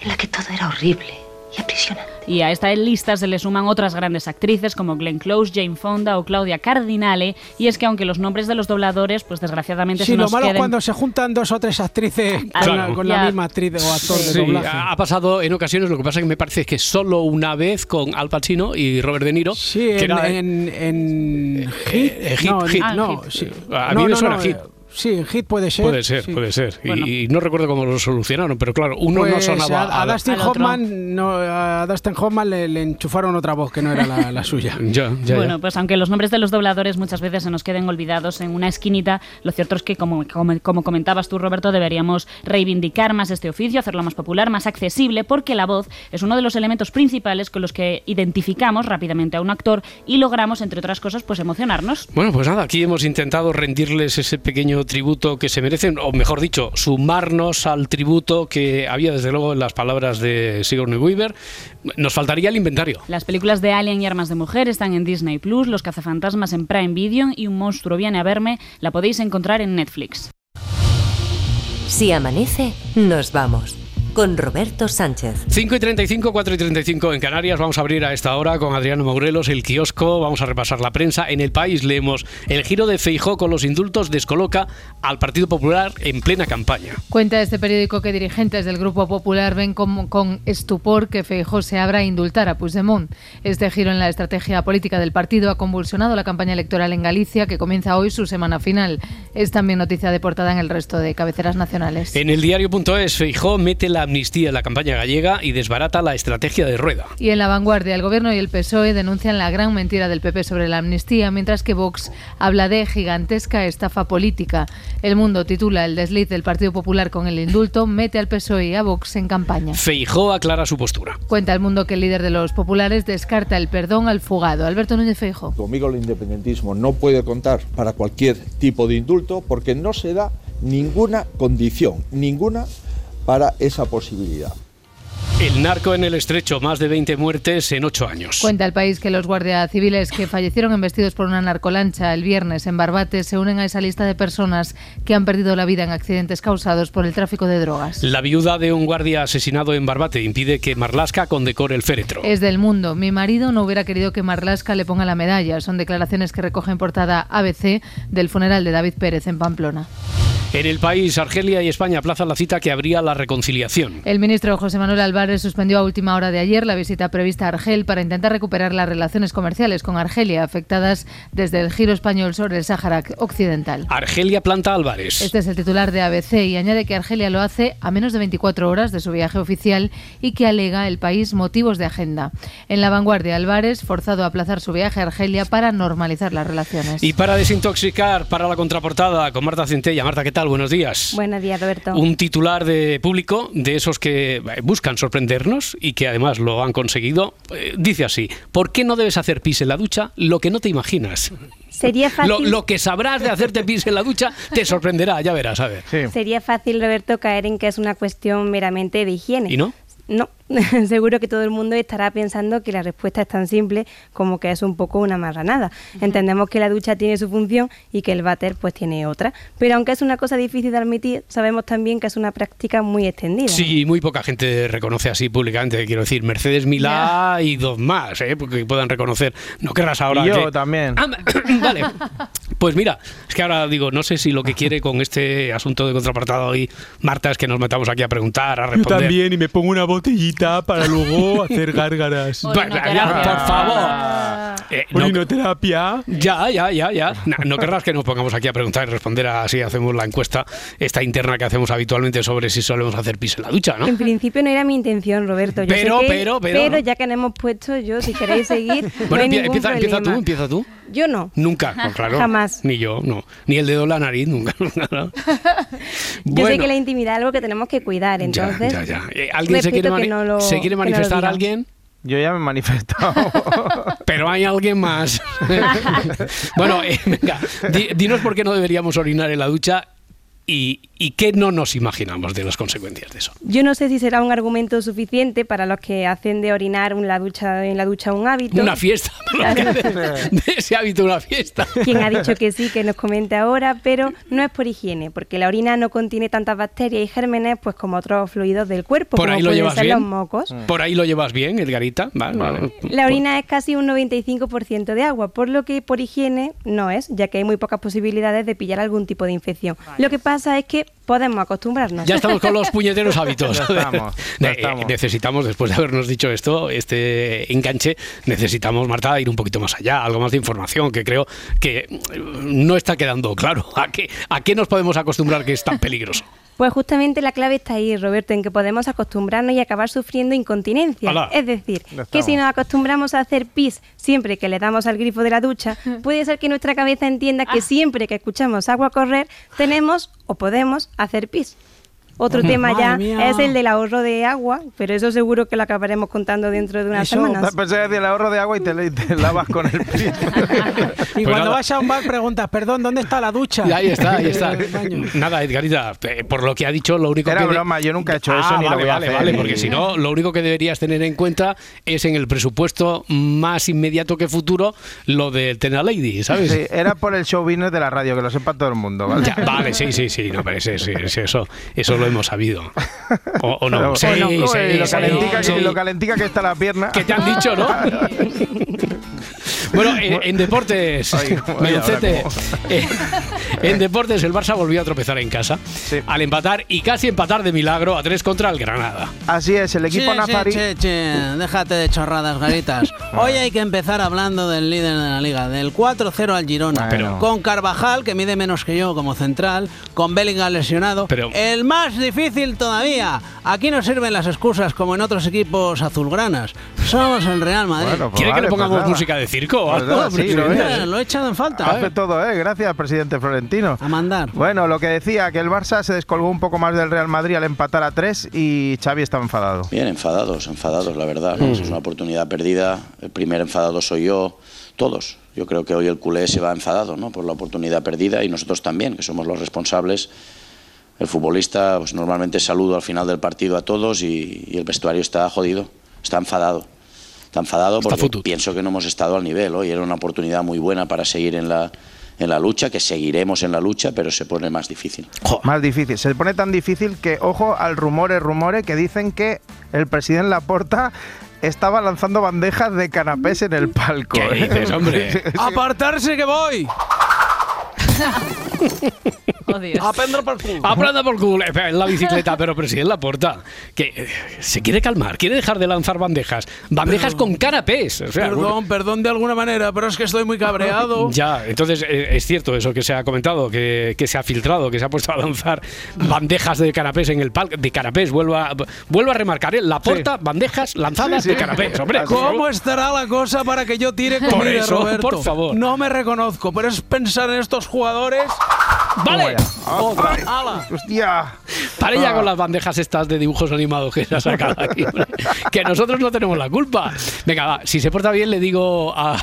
[SPEAKER 29] en la que todo era horrible y aprisionante.
[SPEAKER 19] Y a esta lista se le suman otras grandes actrices como Glenn Close, Jane Fonda o Claudia Cardinale. Y es que aunque los nombres de los dobladores, pues desgraciadamente
[SPEAKER 30] Sí,
[SPEAKER 19] se
[SPEAKER 30] lo
[SPEAKER 19] nos
[SPEAKER 30] malo es
[SPEAKER 19] queden...
[SPEAKER 30] cuando se juntan dos o tres actrices con,
[SPEAKER 19] Claro.
[SPEAKER 30] la, con la misma actriz o actor de
[SPEAKER 2] Sí,
[SPEAKER 30] doblaje.
[SPEAKER 2] ha ha pasado en ocasiones, lo que pasa es que me parece que solo una vez con Al Pacino y Robert De Niro.
[SPEAKER 30] Sí,
[SPEAKER 2] que
[SPEAKER 30] en,
[SPEAKER 2] era-
[SPEAKER 30] en, en Hit.
[SPEAKER 2] eh, Hit,
[SPEAKER 30] no,
[SPEAKER 2] Hit.
[SPEAKER 30] no,
[SPEAKER 2] Ah,
[SPEAKER 30] sí.
[SPEAKER 2] Hit. A
[SPEAKER 30] No,
[SPEAKER 2] mí me
[SPEAKER 30] no,
[SPEAKER 2] suena
[SPEAKER 30] no,
[SPEAKER 2] Hit.
[SPEAKER 30] eh, Sí, en Hit puede ser.
[SPEAKER 2] Puede ser,
[SPEAKER 30] sí.
[SPEAKER 2] puede ser. Y-
[SPEAKER 30] Bueno.
[SPEAKER 2] Y, no recuerdo cómo lo solucionaron, pero claro, uno no
[SPEAKER 30] Pues
[SPEAKER 2] sonaba
[SPEAKER 30] a, a
[SPEAKER 2] la-
[SPEAKER 30] Dustin Hoffman no, a Dustin Hoffman le, le enchufaron otra voz que no era la, la suya.
[SPEAKER 2] Ya, ya,
[SPEAKER 19] Bueno, pues aunque los nombres de los dobladores muchas veces se nos queden olvidados en una esquinita, lo cierto es que, como, como, como comentabas tú, Roberto, deberíamos reivindicar más este oficio, hacerlo más popular, más accesible, porque la voz es uno de los elementos principales con los que identificamos rápidamente a un actor y logramos, entre otras cosas, pues emocionarnos.
[SPEAKER 2] Bueno, pues nada, aquí hemos intentado rendirles ese pequeño tributo que se merecen, o mejor dicho, sumarnos al tributo que había desde luego en las palabras de Sigourney Weaver. Nos faltaría el inventario.
[SPEAKER 19] Las películas de Alien y Armas de Mujer están en Disney Plus, Los cazafantasmas en Prime Video y Un monstruo viene a verme la podéis encontrar en Netflix.
[SPEAKER 31] Si amanece, nos vamos. Con Roberto Sánchez.
[SPEAKER 2] 5 y 35, 4 y 35 en Canarias. Vamos a abrir a esta hora con Adriano Maurelos el kiosco. Vamos a repasar la prensa. En el país leemos el giro de Feijó con los indultos descoloca al Partido Popular en plena campaña.
[SPEAKER 32] Cuenta este periódico que dirigentes del Grupo Popular ven como- con estupor que Feijó se abra a indultar a Puigdemont. Este giro en la estrategia política del partido ha convulsionado la campaña electoral en Galicia, que comienza hoy su semana final. Es también noticia de portada en el resto de cabeceras nacionales.
[SPEAKER 2] En el diario.es, Feijó mete la amnistía en la campaña gallega y desbarata la estrategia de Rueda.
[SPEAKER 32] Y en la vanguardia, el Gobierno y el PSOE denuncian la gran mentira del PP sobre la amnistía, mientras que Vox habla de gigantesca estafa política. El Mundo titula El desliz del Partido Popular con el indulto, mete al PSOE y a Vox en campaña.
[SPEAKER 2] Feijó aclara su postura.
[SPEAKER 32] Cuenta el mundo que el líder de los populares descarta el perdón al fugado. Alberto Núñez Feijo.
[SPEAKER 25] Conmigo el independentismo no puede contar para cualquier tipo de indulto porque no se da ninguna condición, ninguna para esa posibilidad.
[SPEAKER 2] El narco en el estrecho, más de 20 muertes en 8 años.
[SPEAKER 32] Cuenta el país que los guardias civiles que fallecieron embestidos por una narcolancha el viernes en Barbate se unen a esa lista de personas que han perdido la vida en accidentes causados por el tráfico de drogas.
[SPEAKER 2] La viuda de un guardia asesinado en Barbate impide que Marlasca condecore el féretro.
[SPEAKER 32] Es del mundo. Mi marido no hubiera querido que Marlasca le ponga la medalla. Son declaraciones que recogen portada ABC del funeral de David Pérez en Pamplona.
[SPEAKER 2] En el país, Argelia y España aplazan la cita que habría la reconciliación.
[SPEAKER 32] El ministro José Manuel Álvarez suspendió a última hora de ayer la visita prevista a Argel para intentar recuperar las relaciones comerciales con Argelia afectadas desde el giro español sobre el Sáhara Occidental.
[SPEAKER 2] Argelia planta Álvarez.
[SPEAKER 32] Este es el titular de ABC y añade que Argelia lo hace a menos de 24 horas de su viaje oficial y que alega el país motivos de agenda. En la vanguardia, Álvarez forzado a aplazar su viaje a Argelia para normalizar las relaciones.
[SPEAKER 2] Y para desintoxicar, para la contraportada, con Marta Centella. Marta, ¿qué tal? Buenos días.
[SPEAKER 33] Buenos días, Roberto.
[SPEAKER 2] Un titular de público, de esos que eh, buscan sorprendernos y que además lo han conseguido, eh, dice así, ¿por qué no debes hacer pis en la ducha lo que no te imaginas?
[SPEAKER 33] Sería fácil,
[SPEAKER 2] Lo, lo que sabrás de hacerte pis en la ducha te sorprenderá, ya verás, a ver.
[SPEAKER 33] sería fácil, Roberto, caer en que es una cuestión meramente de higiene.
[SPEAKER 2] ¿Y no?
[SPEAKER 33] No, seguro que todo el mundo estará pensando que la respuesta es tan simple como que es un poco una marranada. Entendemos que la ducha tiene su función y que el váter pues tiene otra. Pero aunque es una cosa difícil de admitir, sabemos también que es una práctica muy extendida.
[SPEAKER 2] Sí, muy poca gente reconoce así públicamente, quiero decir, Mercedes Milá y dos más, ¿eh? porque puedan reconocer. No querrás ahora
[SPEAKER 5] Y yo
[SPEAKER 2] que-
[SPEAKER 5] también.
[SPEAKER 2] Ah, vale. Pues mira, es que ahora digo, no sé si lo que quiere con este asunto de contrapartado hoy, Marta, es que nos metamos aquí a preguntar, a
[SPEAKER 18] Yo
[SPEAKER 2] responder.
[SPEAKER 18] también, y me pongo una botellita para luego hacer gárgaras.
[SPEAKER 2] Por favor. Eh, no-. Ya, ya, ya, ya. No, no querrás que nos pongamos aquí a preguntar y responder así hacemos la encuesta esta interna que hacemos habitualmente sobre si solemos hacer pis en la ducha, ¿no?
[SPEAKER 33] En principio no era mi intención, Roberto. Yo sé
[SPEAKER 2] Pero,
[SPEAKER 33] que-
[SPEAKER 2] pero, pero-
[SPEAKER 33] ya que nos hemos puesto yo, si queréis seguir, no
[SPEAKER 2] Bueno,
[SPEAKER 33] hay ningún
[SPEAKER 2] empieza, empieza tú, empieza tú.
[SPEAKER 33] Yo no.
[SPEAKER 2] Nunca, pues claro.
[SPEAKER 33] Jamás.
[SPEAKER 2] Ni yo, no. Ni el dedo en la nariz, nunca. nunca, ¿no?
[SPEAKER 33] Yo sé que la intimidad es algo que tenemos que cuidar, entonces.
[SPEAKER 2] ya, ya. Eh, ¿Alguien se quiere,
[SPEAKER 33] que no lo-
[SPEAKER 2] ¿se quiere
[SPEAKER 33] no
[SPEAKER 2] manifestar
[SPEAKER 33] digan.
[SPEAKER 2] alguien?
[SPEAKER 5] Yo ya me he manifestado.
[SPEAKER 2] Pero hay alguien más. bueno, eh, venga, di- dinos por qué no deberíamos orinar en la ducha y, y qué no nos imaginamos de las consecuencias de eso.
[SPEAKER 33] Yo no sé si será un argumento suficiente para los que hacen de orinar en la ducha, en la ducha un hábito.
[SPEAKER 2] Una fiesta. de ese hábito, una fiesta.
[SPEAKER 33] Quien ha dicho que sí, que nos comente ahora, pero no es por higiene, porque la orina no contiene tantas bacterias y gérmenes pues como otros fluidos del cuerpo,
[SPEAKER 2] Por
[SPEAKER 33] como
[SPEAKER 2] ahí lo
[SPEAKER 33] pueden
[SPEAKER 2] llevas
[SPEAKER 33] ser
[SPEAKER 2] bien.
[SPEAKER 33] los mocos.
[SPEAKER 2] Por ahí lo llevas bien, Edgarita. Vale, vale.
[SPEAKER 33] La orina es casi un 95% de agua, por lo que por higiene no es, ya que hay muy pocas posibilidades de pillar algún tipo de infección. Lo que pasa es que podemos acostumbrarnos.
[SPEAKER 2] Ya estamos con los puñeteros hábitos.
[SPEAKER 5] Ya estamos, ya
[SPEAKER 2] Eh,
[SPEAKER 5] estamos.
[SPEAKER 2] Necesitamos, después de habernos dicho esto, este enganche, necesitamos, Marta, ir un poquito más allá, algo más de información, que creo que no está quedando claro. ¿A qué, ¿A qué nos podemos acostumbrar que es tan peligroso?
[SPEAKER 33] Pues justamente la clave está ahí, Roberto, en que podemos acostumbrarnos y acabar sufriendo incontinencia. Es decir, que si nos acostumbramos a hacer pis siempre que le damos al grifo de la ducha, puede ser que nuestra cabeza entienda
[SPEAKER 2] Ah.
[SPEAKER 33] que siempre que escuchamos agua correr, tenemos o podemos hacer pis. Otro tema ya
[SPEAKER 30] mía.
[SPEAKER 33] es el del ahorro de agua, pero eso seguro que lo acabaremos contando dentro de unas
[SPEAKER 30] Eso,
[SPEAKER 33] semanas.
[SPEAKER 5] Pensé que decía el ahorro de agua y te, lavas con el.
[SPEAKER 30] Y
[SPEAKER 2] Pues
[SPEAKER 30] cuando
[SPEAKER 2] nada.
[SPEAKER 30] vas a un bar preguntas, perdón, ¿dónde está la ducha?
[SPEAKER 2] Y ahí está, ahí está. Nada, Edgarita, eh, por lo que ha dicho, lo único
[SPEAKER 5] Era
[SPEAKER 2] que... de-
[SPEAKER 5] broma, yo nunca he hecho
[SPEAKER 2] Ah,
[SPEAKER 5] eso ni lo
[SPEAKER 2] vale,
[SPEAKER 5] voy a
[SPEAKER 2] vale,
[SPEAKER 5] hacer.
[SPEAKER 2] vale, porque si no, lo único que deberías tener en cuenta es en el presupuesto más inmediato que futuro lo del Tena Lady, ¿sabes?
[SPEAKER 5] Sí, era por el show business de la radio, que lo sepa todo el mundo, ¿vale?
[SPEAKER 2] Ya, vale, sí, sí, sí, no, pero sí, sí, sí, eso, eso lo hemos sabido. O, o no,
[SPEAKER 5] Pero-
[SPEAKER 2] sí, sí,
[SPEAKER 5] lo,
[SPEAKER 2] sí,
[SPEAKER 5] calentica, que, lo calentica que está la pierna.
[SPEAKER 2] ¿Qué te han dicho, no? Bueno, en, en deportes,
[SPEAKER 5] Ay,
[SPEAKER 2] eh, en deportes el Barça volvió a tropezar en casa al empatar y casi empatar de milagro a tres contra el Granada.
[SPEAKER 5] Así es, el equipo
[SPEAKER 3] Che,
[SPEAKER 5] nazarí.
[SPEAKER 3] che, che, che, déjate de chorradas, garitas. Hoy hay que empezar hablando del líder de la liga, del 4-0 al Girona. Con Carvajal, que mide menos que yo como central, con Bellingham lesionado.
[SPEAKER 2] Pero-
[SPEAKER 3] el más difícil todavía. Aquí no sirven las excusas como en otros equipos azulgranas. Somos el Real Madrid.
[SPEAKER 5] Bueno, pues
[SPEAKER 2] ¿Quiere que le
[SPEAKER 5] pues
[SPEAKER 2] pongamos música de circo
[SPEAKER 5] Pues sí, lo es.
[SPEAKER 3] Lo he echado en falta.
[SPEAKER 5] Hace todo, ¿eh? Gracias, presidente Florentino.
[SPEAKER 3] A mandar.
[SPEAKER 5] Bueno, lo que decía, que el Barça se descolgó un poco más del Real Madrid al empatar a tres y Xavi estaba enfadado.
[SPEAKER 34] Bien, enfadados, enfadados, la verdad. ¿no?
[SPEAKER 5] Mm.
[SPEAKER 34] Es una oportunidad perdida. El primer enfadado soy yo, todos. Yo creo que hoy el culé se va enfadado ¿no? por la oportunidad perdida y nosotros también, que somos los responsables. El futbolista, pues normalmente saludo al final del partido a todos y, y el vestuario está jodido, está enfadado. Está enfadado
[SPEAKER 2] Está
[SPEAKER 34] porque
[SPEAKER 2] futut.
[SPEAKER 34] pienso que no hemos estado al nivel. Hoy era una oportunidad muy buena para seguir en la, en la lucha, que seguiremos en la lucha, pero se pone más difícil.
[SPEAKER 5] Más difícil. Se pone tan difícil que, ojo al rumores, rumores que dicen que el presidente Laporta estaba lanzando bandejas de canapés en el palco.
[SPEAKER 2] ¿Qué dices, hombre?
[SPEAKER 3] ¡Apartarse que voy!
[SPEAKER 19] Oh, Dios.
[SPEAKER 3] ¡A prendre por culo!
[SPEAKER 2] Aprenda por culo eh, en la bicicleta, pero presidente Laporta, que eh, se quiere calmar, quiere dejar de lanzar bandejas. Bandejas con canapés. O sea,
[SPEAKER 3] Perdón, perdón de alguna manera, pero es que estoy muy cabreado.
[SPEAKER 2] Ya, entonces eh, es cierto eso que se ha comentado, que, que se ha filtrado, que se ha puesto a lanzar bandejas de canapés en el palco. De canapés, vuelvo a, vuelvo a remarcar, ¿eh? la porta, bandejas lanzadas
[SPEAKER 3] Sí, sí.
[SPEAKER 2] de canapés, hombre. por.
[SPEAKER 3] ¿Cómo estará la cosa para que yo tire
[SPEAKER 2] Por
[SPEAKER 3] comida,
[SPEAKER 2] eso,
[SPEAKER 3] Roberto?
[SPEAKER 2] por favor.
[SPEAKER 3] No me reconozco, pero es pensar en estos jugadores.
[SPEAKER 2] ¡Vale!
[SPEAKER 3] Otra. ¡Hala!
[SPEAKER 5] ¡Hostia!
[SPEAKER 2] Pare ya
[SPEAKER 5] Ah.
[SPEAKER 2] con las bandejas estas de dibujos animados que se ha sacado aquí. que nosotros no tenemos la culpa. Venga, va, si se porta bien, le digo a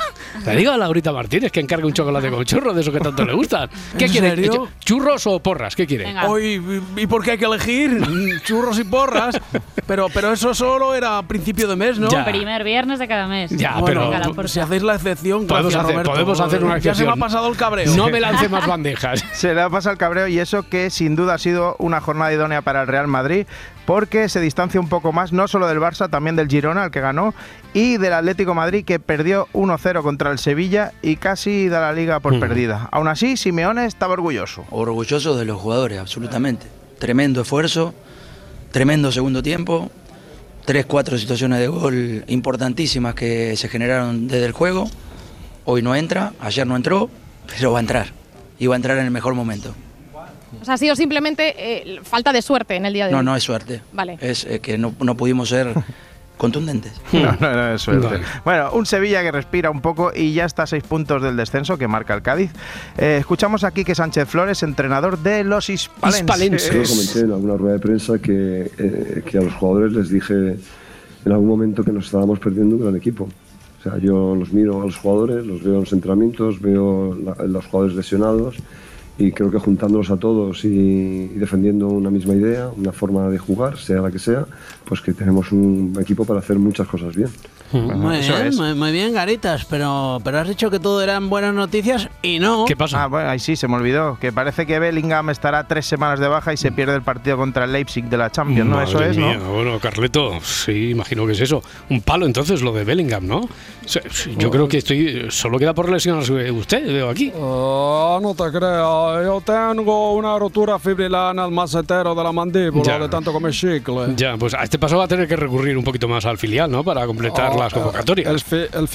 [SPEAKER 2] le digo a Laurita Martínez que encargue un chocolate con churros de esos que tanto le gustan. ¿Qué
[SPEAKER 3] ¿En
[SPEAKER 2] quiere?
[SPEAKER 3] serio?
[SPEAKER 2] ¿Churros o porras? ¿Qué quiere?
[SPEAKER 19] Venga.
[SPEAKER 3] Hoy, ¿Y por qué hay que elegir? Churros y porras. Pero, pero eso solo era a principio de mes, ¿no?
[SPEAKER 2] Ya.
[SPEAKER 19] Primer viernes de cada mes.
[SPEAKER 2] Ya,
[SPEAKER 3] Bueno,
[SPEAKER 2] pero-
[SPEAKER 19] Venga,
[SPEAKER 3] si hacéis la excepción,
[SPEAKER 2] Podemos
[SPEAKER 3] gracias,
[SPEAKER 2] hacer,
[SPEAKER 3] Roberto.
[SPEAKER 2] podemos hacer una
[SPEAKER 3] Ya se
[SPEAKER 2] excepción.
[SPEAKER 3] me ha pasado el cabreo.
[SPEAKER 2] No me lance más bandejas.
[SPEAKER 5] Se pasado el cabreo y eso que sin duda ha sido una jornada idónea para el Real Madrid porque se distancia un poco más no solo del Barça, también del Girona, el que ganó, y del Atlético Madrid que perdió 1-0 contra el Sevilla y casi da la liga por
[SPEAKER 35] Mm.
[SPEAKER 5] perdida. Aún así, Simeone estaba orgulloso.
[SPEAKER 35] Orgulloso de los jugadores, absolutamente. Tremendo esfuerzo, tremendo segundo tiempo, tres, cuatro situaciones de gol importantísimas que se generaron desde el juego Hoy no entra, ayer no entró, pero va a entrar. Va a entrar en el mejor momento.
[SPEAKER 36] O sea, ha sido simplemente eh, falta de suerte en el día de
[SPEAKER 35] No,
[SPEAKER 36] hoy.
[SPEAKER 35] no es suerte.
[SPEAKER 36] Vale.
[SPEAKER 35] Es eh, que no, no pudimos ser contundentes.
[SPEAKER 5] No, no, no es suerte.
[SPEAKER 35] Vale.
[SPEAKER 5] Bueno, un Sevilla que respira un poco y ya está a seis puntos del descenso que marca el Cádiz. Eh, escuchamos aquí que Sánchez Flores, entrenador de los hispalenses.
[SPEAKER 37] Yo comenté en alguna rueda de prensa que, eh, que a los jugadores les dije en algún momento que nos estábamos perdiendo un gran equipo. Yo los miro a los jugadores, los veo en los entrenamientos, veo la- los jugadores lesionados y creo que juntándolos a todos y defendiendo una misma idea, una forma de jugar, sea la que sea, pues que tenemos un equipo para hacer muchas cosas bien.
[SPEAKER 3] Muy
[SPEAKER 5] eso
[SPEAKER 3] bien,
[SPEAKER 5] es.
[SPEAKER 3] muy, muy bien, Garitas, pero, pero has dicho que todo eran buenas noticias y no.
[SPEAKER 5] Ah, bueno, ahí sí, se me olvidó. Que parece que Bellingham estará tres semanas de baja y se pierde el partido contra el Leipzig de la Champions, ¿no? Eso es,
[SPEAKER 2] mía,
[SPEAKER 5] ¿no?
[SPEAKER 2] Bueno, Carleto, sí, imagino que es eso. Un palo entonces lo de Bellingham, ¿no? Yo creo que estoy. Solo queda por lesionarse usted, veo aquí.
[SPEAKER 30] Oh, no te creas, yo tengo una rotura fibrilar en el macetero de la mandíbula
[SPEAKER 2] Ya.
[SPEAKER 30] de tanto comer chicle.
[SPEAKER 2] Ya, pues a este paso va a tener que recurrir un poquito más al filial, ¿no? Para completar
[SPEAKER 30] Oh,
[SPEAKER 2] las convocatorias.
[SPEAKER 30] El, fi- el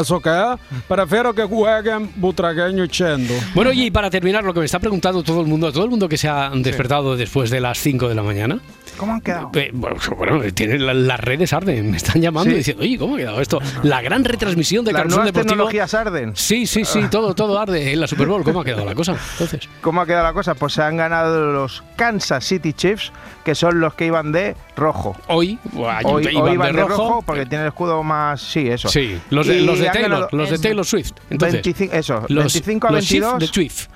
[SPEAKER 30] ¿eso qué? Prefiero que jueguen butragueño y chendo.
[SPEAKER 2] Bueno, y para terminar, lo que me está preguntando todo el mundo, todo el mundo que se ha despertado después de las 5 de la mañana.
[SPEAKER 5] ¿Cómo han quedado?
[SPEAKER 2] Bueno, bueno, tienen la- las redes arden, me están llamando
[SPEAKER 5] Sí.
[SPEAKER 2] y diciendo, oye, ¿cómo ha quedado esto? La gran retransmisión de
[SPEAKER 5] nuevas
[SPEAKER 2] Deportivo.
[SPEAKER 5] tecnologías arden.
[SPEAKER 2] Sí, sí, sí, todo, todo arde en la Super Bowl. ¿Cómo ha quedado la cosa? Entonces.
[SPEAKER 5] ¿Cómo ha quedado la cosa? Pues se han ganado los Kansas City Chiefs, que son los que iban de rojo.
[SPEAKER 2] Hoy,
[SPEAKER 5] Hoy,
[SPEAKER 2] iban
[SPEAKER 5] hoy
[SPEAKER 2] de rojo.
[SPEAKER 5] rojo porque tienen el escudo más. Sí, eso.
[SPEAKER 2] Sí, los de, los de Taylor, los de Taylor Swift. Entonces,
[SPEAKER 5] 25 eso,
[SPEAKER 2] los,
[SPEAKER 5] 25 a
[SPEAKER 2] los Chiefs
[SPEAKER 5] 22
[SPEAKER 2] de Swift.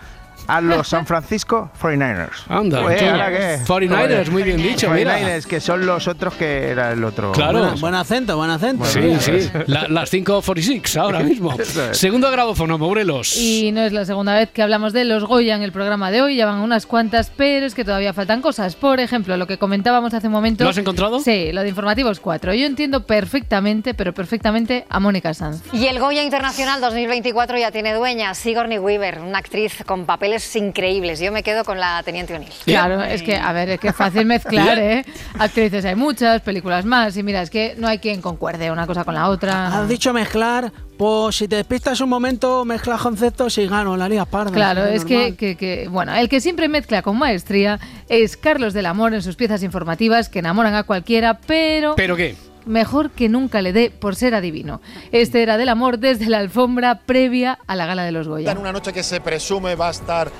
[SPEAKER 5] A los San Francisco 49ers.
[SPEAKER 2] Anda,
[SPEAKER 5] Pues,
[SPEAKER 2] tú.
[SPEAKER 5] ¿ahora qué?
[SPEAKER 2] 49ers, muy bien dicho, mira.
[SPEAKER 5] 49ers, que son los otros que era el otro.
[SPEAKER 2] Claro.
[SPEAKER 3] Buen, buen acento, buen acento.
[SPEAKER 2] Sí, sí. La- las 5.46 ahora mismo.
[SPEAKER 5] Es.
[SPEAKER 2] Segundo grabófono, Morelos.
[SPEAKER 32] Y no es la segunda vez que hablamos de los Goya en el programa de hoy, ya van unas cuantas, pero es que todavía faltan cosas. Por ejemplo, lo que comentábamos hace un momento.
[SPEAKER 2] ¿Lo has encontrado?
[SPEAKER 32] Sí, lo de Informativos 4. Yo entiendo perfectamente, pero perfectamente a Mónica Sanz.
[SPEAKER 38] Y el Goya Internacional 2024 ya tiene dueña, Sigourney Weaver, una actriz con papeles increíbles. Yo me quedo con la Teniente O'Neill.
[SPEAKER 32] Claro, es que, a ver, es que es fácil mezclar, ¿eh? Actrices hay muchas, películas más, y mira, es que no hay quien concuerde una cosa con la otra.
[SPEAKER 3] Has dicho mezclar, pues si te despistas un momento, mezclas conceptos y gano la liga parda.
[SPEAKER 32] Claro,
[SPEAKER 3] sí,
[SPEAKER 32] es que, que- que- bueno, el que siempre mezcla con maestría es Carlos del Amor en sus piezas informativas que enamoran a cualquiera, pero
[SPEAKER 2] ¿Pero qué?
[SPEAKER 32] Mejor que nunca le dé por ser adivino. Este era del amor desde la alfombra previa a la gala de los Goya.
[SPEAKER 39] En una noche que se presume va a estar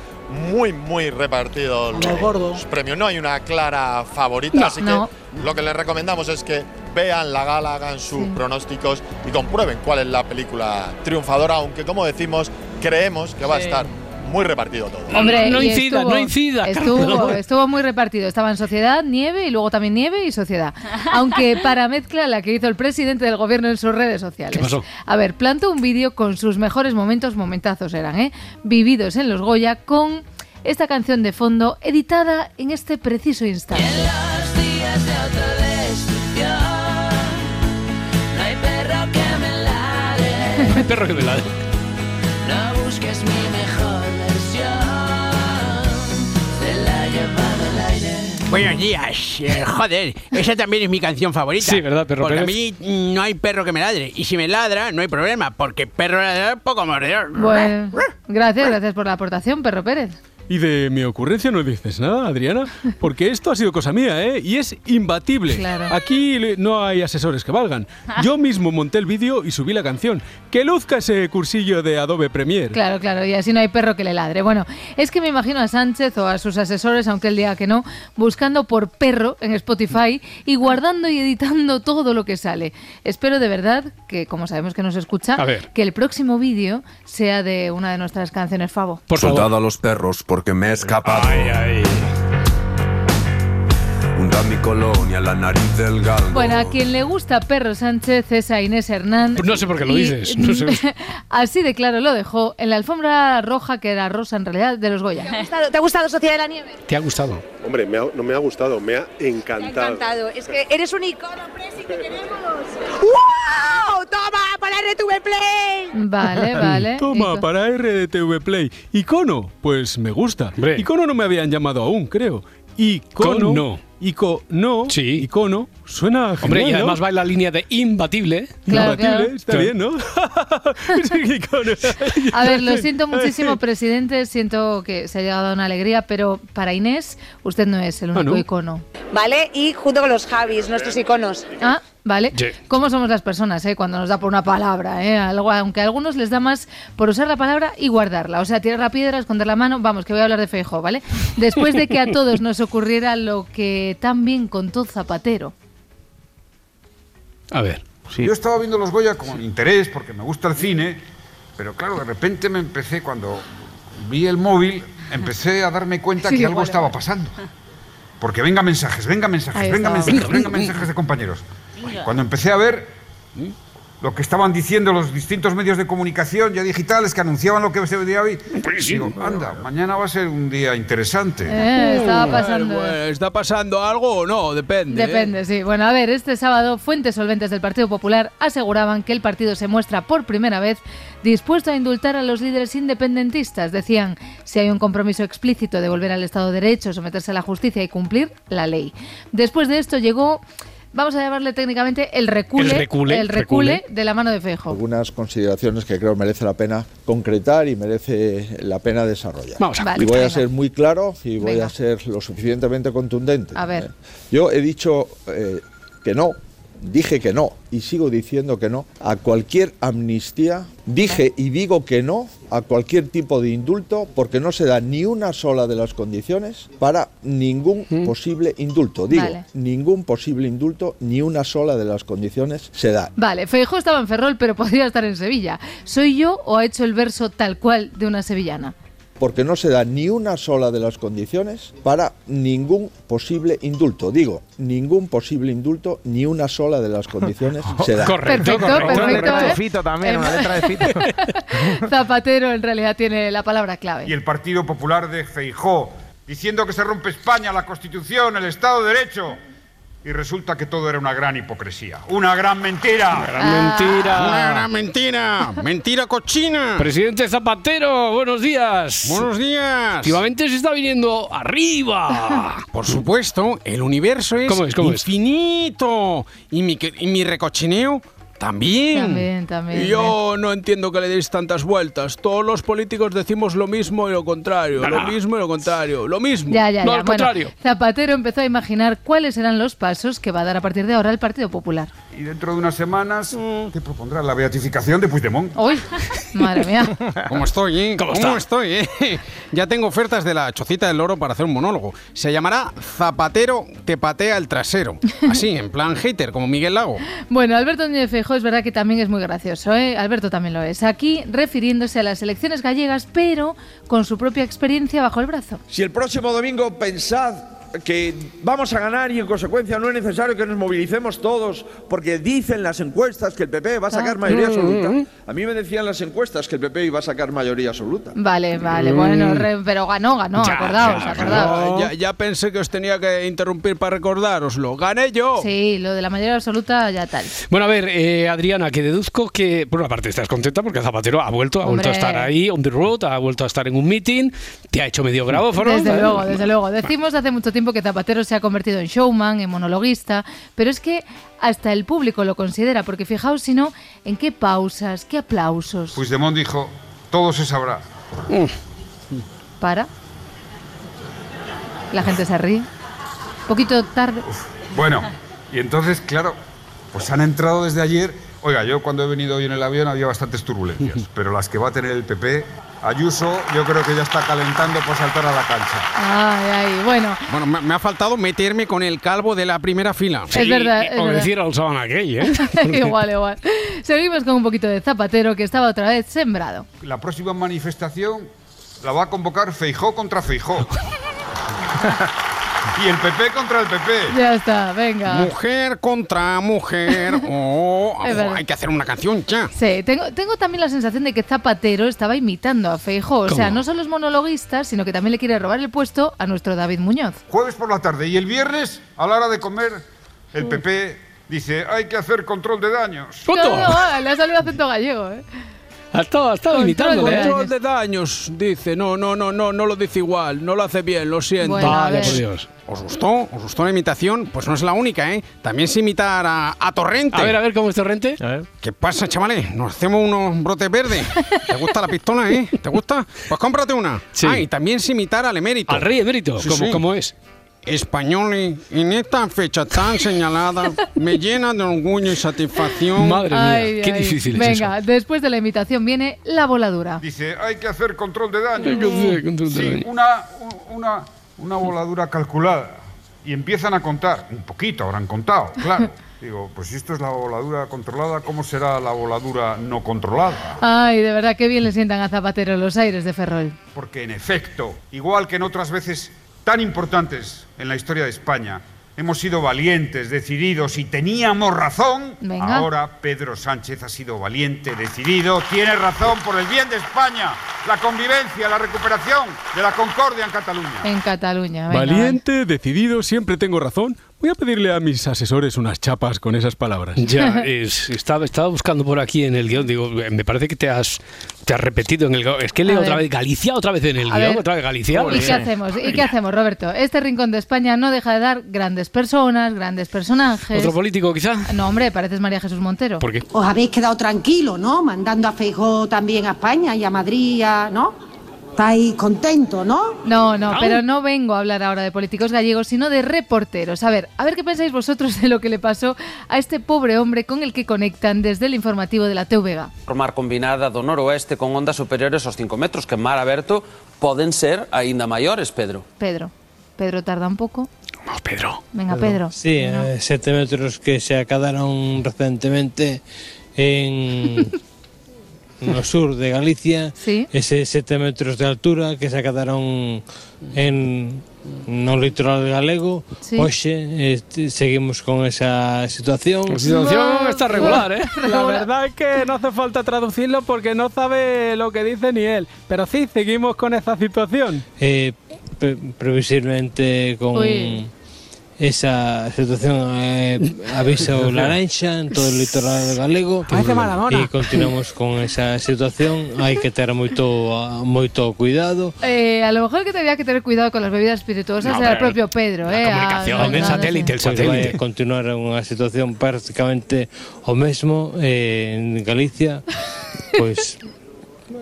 [SPEAKER 39] muy, muy repartido
[SPEAKER 3] Los
[SPEAKER 39] premios. No hay una clara favorita,
[SPEAKER 32] No,
[SPEAKER 39] así
[SPEAKER 32] no.
[SPEAKER 39] que lo que les recomendamos es que vean la gala, hagan sus pronósticos y comprueben cuál es la película triunfadora, aunque como decimos, creemos que va a estar muy repartido todo.
[SPEAKER 32] Hombre,
[SPEAKER 2] No incida,
[SPEAKER 32] estuvo-
[SPEAKER 2] no incida,
[SPEAKER 32] Estuvo, estuvo muy repartido. Estaba en Sociedad, Nieve y luego también Nieve y Sociedad. Aunque para mezcla la que hizo el presidente del gobierno en sus redes sociales.
[SPEAKER 2] ¿Qué pasó?
[SPEAKER 32] A ver, plantó un vídeo con sus mejores momentos, momentazos eran, ¿eh? Vividos en los Goya con esta canción de fondo editada en este preciso instante.
[SPEAKER 40] días de autodestrucción. No hay perro que me ladre.
[SPEAKER 3] Buenos días. Eh, joder, esa también es mi canción favorita.
[SPEAKER 2] Sí, ¿verdad, perro
[SPEAKER 3] Porque a mí no hay perro que me ladre. Y si me ladra, no hay problema, porque perro ladra, poco mordedor.
[SPEAKER 32] Bueno, gracias, gracias por la aportación, Perro Pérez.
[SPEAKER 18] Y de mi ocurrencia no dices nada, Adriana, porque esto ha sido cosa mía, ¿eh? Y es imbatible.
[SPEAKER 32] Claro.
[SPEAKER 18] Aquí no hay asesores que valgan. Yo mismo monté el vídeo y subí la canción. Que luzca ese cursillo de Adobe Premiere.
[SPEAKER 32] Claro, claro, y así no hay perro que le ladre. Bueno, es que me imagino a Sánchez o a sus asesores, aunque él diga que no, buscando por perro en Spotify y guardando y editando todo lo que sale. Espero de verdad que, como sabemos que nos escucha,
[SPEAKER 2] A ver.
[SPEAKER 32] que el próximo vídeo sea de una de nuestras canciones Favo.
[SPEAKER 2] Por favor.
[SPEAKER 24] Soldado a los perros porque me he escapado. Hunda mi colonia, la nariz del galgo.
[SPEAKER 32] Bueno, a quien le gusta Perro Sánchez es a Inés Hernán.
[SPEAKER 2] No sé por qué lo
[SPEAKER 32] Y-
[SPEAKER 2] dices, no sé.
[SPEAKER 32] Así de claro lo dejó en la alfombra roja, que era rosa en realidad, de los Goya.
[SPEAKER 27] ¿Te ha gustado Sociedad de la Nieve?
[SPEAKER 2] ¿Te ha gustado?
[SPEAKER 41] Hombre, me ha- no me ha gustado, me ha encantado.
[SPEAKER 27] Encantado. Es que eres un icono, Presi, que tenemos. ¡Wow! ¡Toma! ¡Para RTV Play!
[SPEAKER 32] Vale, vale.
[SPEAKER 18] Toma, para RDTV Play. Icono, pues me gusta. Icono no me habían llamado aún, creo. Icono.
[SPEAKER 2] Cono.
[SPEAKER 18] Ico no, icono, suena
[SPEAKER 2] Hombre,
[SPEAKER 18] genial,
[SPEAKER 2] y
[SPEAKER 18] ¿no?
[SPEAKER 2] además va en la línea de imbatible.
[SPEAKER 32] Claro,
[SPEAKER 18] Imbatible,
[SPEAKER 32] claro.
[SPEAKER 18] está bien, ¿no?
[SPEAKER 32] A ver, lo siento muchísimo, presidente. Siento que se ha llegado a una alegría, pero para Inés, usted no es el único
[SPEAKER 18] no?
[SPEAKER 32] icono.
[SPEAKER 27] ¿Vale? Y junto con los Javis, nuestros iconos.
[SPEAKER 32] Ah, vale.
[SPEAKER 27] Sí.
[SPEAKER 32] ¿Cómo somos las personas, eh? Cuando nos da por una palabra, eh? Algo, aunque a algunos les da más por usar la palabra y guardarla. O sea, tirar la piedra, esconder la mano. Vamos, que voy a hablar de Feijóo, ¿vale? Después de que a todos nos ocurriera lo que tan bien contó Zapatero.
[SPEAKER 2] A ver.
[SPEAKER 42] Yo estaba viendo los Goya con interés porque me gusta el cine, pero claro, de repente me empecé, cuando vi el móvil, empecé a darme cuenta
[SPEAKER 43] Sí,
[SPEAKER 42] que algo
[SPEAKER 43] vale,
[SPEAKER 42] estaba
[SPEAKER 43] vale.
[SPEAKER 42] pasando. Porque venga mensajes, venga mensajes, venga mensajes, venga mensajes de compañeros. Cuando empecé a ver lo que estaban diciendo los distintos medios de comunicación ya digitales que anunciaban lo que se veía hoy, digo, anda, mañana va a ser un día interesante.
[SPEAKER 32] Eh, estaba pasando.
[SPEAKER 3] Bueno, ¿Está pasando algo o no? Depende. ¿eh?
[SPEAKER 32] Depende, sí. Bueno, a ver, este sábado fuentes solventes del Partido Popular aseguraban que el partido se muestra por primera vez dispuesto a indultar a los líderes independentistas. Decían, si hay un compromiso explícito de volver al Estado de Derecho, someterse a la justicia y cumplir la ley. Después de esto llegó, vamos a llamarle técnicamente el recule,
[SPEAKER 25] El recule,
[SPEAKER 32] el recule
[SPEAKER 25] recule.
[SPEAKER 32] de la mano de Feijóo.
[SPEAKER 25] Algunas consideraciones que creo merece la pena concretar y merece la pena desarrollar.
[SPEAKER 32] Vamos a-
[SPEAKER 25] y voy
[SPEAKER 32] Vale,
[SPEAKER 25] a ser muy claro y voy
[SPEAKER 32] Venga.
[SPEAKER 25] a ser lo suficientemente contundente.
[SPEAKER 32] A ver.
[SPEAKER 25] Yo he dicho eh, que no, dije que no y sigo diciendo que no a cualquier amnistía. Dije y digo que no a cualquier tipo de indulto porque no se da ni una sola de las condiciones para ningún posible indulto. Digo,
[SPEAKER 32] Vale.
[SPEAKER 25] ningún posible indulto, ni una sola de las condiciones se da.
[SPEAKER 32] Vale, Feijóo estaba en Ferrol, pero podría estar en Sevilla. ¿Soy yo o ha hecho el verso tal cual de una sevillana?
[SPEAKER 25] Porque no se da ni una sola de las condiciones para ningún posible indulto. Digo, ningún posible indulto, ni una sola de las condiciones se da.
[SPEAKER 32] Perfecto, perfecto.
[SPEAKER 5] Una letra de
[SPEAKER 32] ¿eh?
[SPEAKER 5] Fito también, una letra de Fito.
[SPEAKER 32] Zapatero en realidad tiene la palabra clave.
[SPEAKER 42] Y el Partido Popular de Feijó, diciendo que se rompe España, la Constitución, el Estado de Derecho. Y resulta que todo era una gran hipocresía, una gran mentira.
[SPEAKER 2] mentira.
[SPEAKER 3] Una gran mentira. Mentira cochina.
[SPEAKER 2] Presidente Zapatero, buenos días.
[SPEAKER 3] Buenos días.
[SPEAKER 2] Últimamente se está viniendo arriba.
[SPEAKER 3] Por supuesto, el universo es,
[SPEAKER 2] ¿Cómo es, cómo es?
[SPEAKER 3] infinito. Y mi, y mi recochineo también.
[SPEAKER 32] También, también.
[SPEAKER 3] Yo no entiendo que le deis tantas vueltas. Todos los políticos decimos lo mismo y lo contrario.
[SPEAKER 2] No,
[SPEAKER 3] Lo
[SPEAKER 2] no.
[SPEAKER 3] mismo y lo contrario. Lo mismo.
[SPEAKER 32] Ya, ya,
[SPEAKER 3] no
[SPEAKER 32] ya.
[SPEAKER 3] al
[SPEAKER 32] Bueno,
[SPEAKER 3] contrario.
[SPEAKER 32] Zapatero empezó a imaginar cuáles serán los pasos que va a dar a partir de ahora el Partido Popular.
[SPEAKER 42] Y dentro de unas semanas, ¿qué propondrá? La beatificación de Puigdemont.
[SPEAKER 32] ¡Uy! Madre mía.
[SPEAKER 3] ¿Cómo estoy, eh?
[SPEAKER 42] ¿Cómo
[SPEAKER 3] ¿Cómo, estoy, eh? Ya tengo ofertas de la chocita del loro para hacer un monólogo. Se llamará Zapatero te patea el trasero. Así, en plan hater, como Miguel Lago.
[SPEAKER 32] Bueno, Alberto Núñez Feijóo es verdad que también es muy gracioso, ¿eh? Alberto también lo es. Aquí refiriéndose a las elecciones gallegas, pero con su propia experiencia bajo el brazo.
[SPEAKER 44] Si el próximo domingo pensad que vamos a ganar y en consecuencia no es necesario que nos movilicemos todos porque dicen las encuestas que el PP va a sacar
[SPEAKER 32] Ah.
[SPEAKER 44] mayoría
[SPEAKER 32] Mm,
[SPEAKER 44] absoluta. A mí me decían las encuestas que el PP iba a sacar mayoría absoluta.
[SPEAKER 32] Vale, vale,
[SPEAKER 3] Mm.
[SPEAKER 32] bueno, re- pero ganó, ganó,
[SPEAKER 3] Ya,
[SPEAKER 32] acordaos,
[SPEAKER 3] ya,
[SPEAKER 32] acordaos.
[SPEAKER 3] Ya, ya pensé que os tenía que interrumpir para recordároslo. ¡Gané yo!
[SPEAKER 32] Sí, lo de la mayoría absoluta ya tal.
[SPEAKER 2] Bueno, a ver, eh, Adriana, que deduzco que, por una parte, estás contenta porque Zapatero ha vuelto, ha vuelto a estar ahí, on the road, ha vuelto a estar en un meeting, te ha hecho medio grabófono.
[SPEAKER 32] Desde
[SPEAKER 2] ¿vale?
[SPEAKER 32] luego, desde luego. Decimos hace mucho tiempo que Zapatero se ha convertido en showman, en monologuista, pero es que hasta el público lo considera, porque fijaos si no, en qué pausas, qué aplausos.
[SPEAKER 42] Puigdemont dijo, todo se sabrá.
[SPEAKER 32] Para. La gente se ríe. Poquito tarde.
[SPEAKER 42] Bueno, y entonces, claro, pues han entrado desde ayer. Oiga, yo cuando he venido hoy en el avión había bastantes turbulencias, pero las que va a tener el PP, Ayuso, yo creo que ya está calentando por saltar a la cancha.
[SPEAKER 32] Ay, ay, bueno.
[SPEAKER 3] Bueno, me, me ha faltado meterme con el calvo de la primera fila.
[SPEAKER 32] Es verdad, es
[SPEAKER 2] O
[SPEAKER 32] verdad.
[SPEAKER 2] decir al Saban aquel, ¿eh?
[SPEAKER 32] igual, igual. Seguimos con un poquito de Zapatero que estaba otra vez sembrado.
[SPEAKER 42] La próxima manifestación la va a convocar Feijó contra Feijó. y el PP contra el PP.
[SPEAKER 32] Ya está, venga.
[SPEAKER 3] Mujer contra mujer. Oh,
[SPEAKER 32] Es verdad.
[SPEAKER 3] hay que hacer una canción ya.
[SPEAKER 32] Sí, tengo, tengo también la sensación de que Zapatero estaba imitando a Feijóo. O sea,
[SPEAKER 42] ¿Cómo?
[SPEAKER 32] no solo es monologuista, sino que también le quiere robar el puesto a nuestro David Muñoz.
[SPEAKER 42] Jueves por la tarde y el viernes, a la hora de comer, el PP dice, hay que hacer control de daños.
[SPEAKER 32] No, no, le ha salido acento gallego, ¿eh?
[SPEAKER 2] Ha estado, ha estado
[SPEAKER 32] Control
[SPEAKER 2] imitándole,
[SPEAKER 32] de
[SPEAKER 2] ¿eh?
[SPEAKER 30] Control de daños, dice. No, no, no, no, no lo dice igual. No lo hace bien, lo siento.
[SPEAKER 32] Bueno, a ver.
[SPEAKER 2] por Dios.
[SPEAKER 30] ¿Os gustó? ¿Os gustó la imitación? Pues no es la única, ¿eh? También sé imitar a, a Torrente.
[SPEAKER 2] A ver, a ver cómo es Torrente.
[SPEAKER 30] ¿Qué pasa, chavales? Nos hacemos unos brotes verdes. ¿Te gusta la pistola, eh? ¿Te gusta? Pues cómprate una.
[SPEAKER 2] Sí.
[SPEAKER 30] Ah, y también sé imitar al emérito.
[SPEAKER 2] Al rey emérito,
[SPEAKER 30] Sí,
[SPEAKER 2] ¿cómo,
[SPEAKER 30] sí.
[SPEAKER 2] cómo es?
[SPEAKER 30] Españoles, en esta fecha tan señalada, me llena de orgullo y satisfacción.
[SPEAKER 2] Madre mía,
[SPEAKER 32] Ay,
[SPEAKER 2] qué
[SPEAKER 32] ay.
[SPEAKER 2] difícil es
[SPEAKER 32] Venga, después de la imitación viene la voladura.
[SPEAKER 42] Dice, hay que hacer control de daño.
[SPEAKER 2] Hay que hacer control de
[SPEAKER 42] Sí,
[SPEAKER 2] daño.
[SPEAKER 42] Una, u- una, una voladura calculada. Y empiezan a contar. Un poquito habrán contado, claro. Digo, pues si esto es la voladura controlada, ¿cómo será la voladura no controlada?
[SPEAKER 32] Ay, de verdad, qué bien le sientan a Zapatero los aires de Ferrol.
[SPEAKER 42] Porque en efecto, igual que en otras veces tan importantes en la historia de España, hemos sido valientes, decididos y teníamos razón.
[SPEAKER 32] Venga.
[SPEAKER 42] Ahora Pedro Sánchez ha sido valiente, decidido, tiene razón por el bien de España, la convivencia, la recuperación de la concordia en Cataluña.
[SPEAKER 32] En Cataluña. venga,
[SPEAKER 18] Valiente, decidido, siempre tengo razón. Voy a pedirle a mis asesores unas chapas con esas palabras.
[SPEAKER 2] Ya, es- estaba, estaba buscando por aquí en el guion, digo, me parece que te has, te has repetido en el guion. Es que leo
[SPEAKER 32] A
[SPEAKER 2] otra
[SPEAKER 32] ver.
[SPEAKER 2] vez Galicia, otra vez en el
[SPEAKER 32] A
[SPEAKER 2] guion,
[SPEAKER 32] ver.
[SPEAKER 2] otra vez Galicia.
[SPEAKER 32] ¿Y qué hacemos? ¿Y qué hacemos, Roberto? Este rincón de España no deja de dar grandes personas, grandes personajes.
[SPEAKER 2] ¿Otro político quizá?
[SPEAKER 32] No, hombre, pareces María Jesús Montero.
[SPEAKER 2] ¿Por qué?
[SPEAKER 27] Os habéis quedado tranquilos, ¿no? Mandando a Feijó también a España y a Madrid, a- ¿no? Estáis contentos, ¿no?
[SPEAKER 32] No, no,
[SPEAKER 27] Ah.
[SPEAKER 32] pero no vengo a hablar ahora de políticos gallegos, sino de reporteros. A ver, a ver qué pensáis vosotros de lo que le pasó a este pobre hombre con el que conectan desde el informativo de la TVG.
[SPEAKER 43] Mar combinada do noroeste con ondas superiores aos 5 metros que en mar aberto poden ser aínda maiores, Pedro.
[SPEAKER 32] Pedro. Pedro tarda un poco.
[SPEAKER 2] Vamos, Pedro.
[SPEAKER 32] Venga, Pedro.
[SPEAKER 45] Sí, eh, siete metros que se acabaron recientemente en no sur de Galicia.
[SPEAKER 32] Sí.
[SPEAKER 45] Ese 7 metros de altura que se acabaron en no litoral galego.
[SPEAKER 32] Sí.
[SPEAKER 45] Hoxe este, seguimos con esa situación.
[SPEAKER 2] La situación está regular, ¿eh?
[SPEAKER 30] La verdad es que no hace falta traducirlo porque no sabe lo que dice ni él. Pero sí, seguimos con esa situación.
[SPEAKER 45] Eh, pre- previsiblemente con
[SPEAKER 32] Uy.
[SPEAKER 45] esa situación eh, aviso laranxa en todo o litoral galego. E continuamos con esa situación. Hai que ter moito moito cuidado.
[SPEAKER 32] Eh, a lo mejor que tendría que ter cuidado con las bebidas espirituosas
[SPEAKER 45] no,
[SPEAKER 32] era
[SPEAKER 45] o
[SPEAKER 32] propio Pedro eh, a
[SPEAKER 45] comunicación
[SPEAKER 32] a, del
[SPEAKER 45] satélite, el satélite. Pues, vai, continuar unha situación prácticamente o mesmo eh, en Galicia pois pues,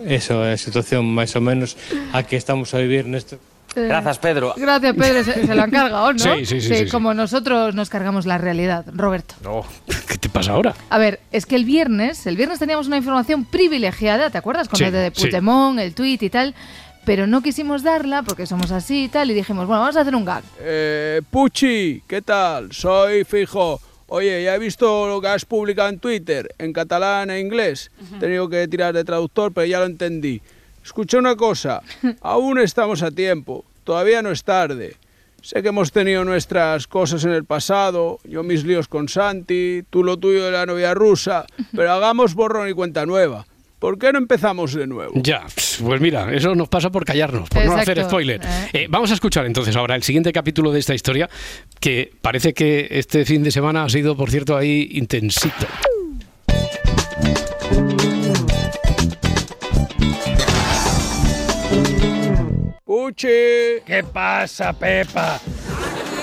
[SPEAKER 45] eso é a situación máis ou menos a que estamos a vivir neste
[SPEAKER 32] Eh,
[SPEAKER 43] Grazas, Pedro.
[SPEAKER 32] Gracias, Pedro. Se, se lo han cargado, ¿no?
[SPEAKER 2] Sí, sí, sí, sí, sí.
[SPEAKER 32] Como nosotros nos cargamos la realidad, Roberto.
[SPEAKER 2] No, ¿qué te pasa ahora?
[SPEAKER 32] A ver, es que el viernes, el viernes teníamos una información privilegiada, ¿te acuerdas? Con
[SPEAKER 2] Sí,
[SPEAKER 32] el de
[SPEAKER 2] sí.
[SPEAKER 32] Puigdemont, el tuit y tal. Pero no quisimos darla porque somos así y tal. Y dijimos, bueno, vamos a hacer un gag.
[SPEAKER 30] Eh, Puchi, ¿qué tal? Soy Fijo. Oye, ya he visto lo que has publicado en Twitter, en catalán e inglés. He tenido que tirar de traductor, pero ya lo entendí. Escucha una cosa, aún estamos a tiempo, todavía no es tarde. Sé que hemos tenido nuestras cosas en el pasado, yo mis líos con Santi, tú lo tuyo de la novia rusa, pero hagamos borrón y cuenta nueva. ¿Por qué no empezamos de nuevo?
[SPEAKER 2] Ya, pues mira, eso nos pasa por callarnos, por no hacer spoiler. Eh, vamos a escuchar entonces ahora el siguiente capítulo de esta historia, que parece que este fin de semana ha sido, por cierto, ahí intensito.
[SPEAKER 46] ¿Qué pasa, Pepa?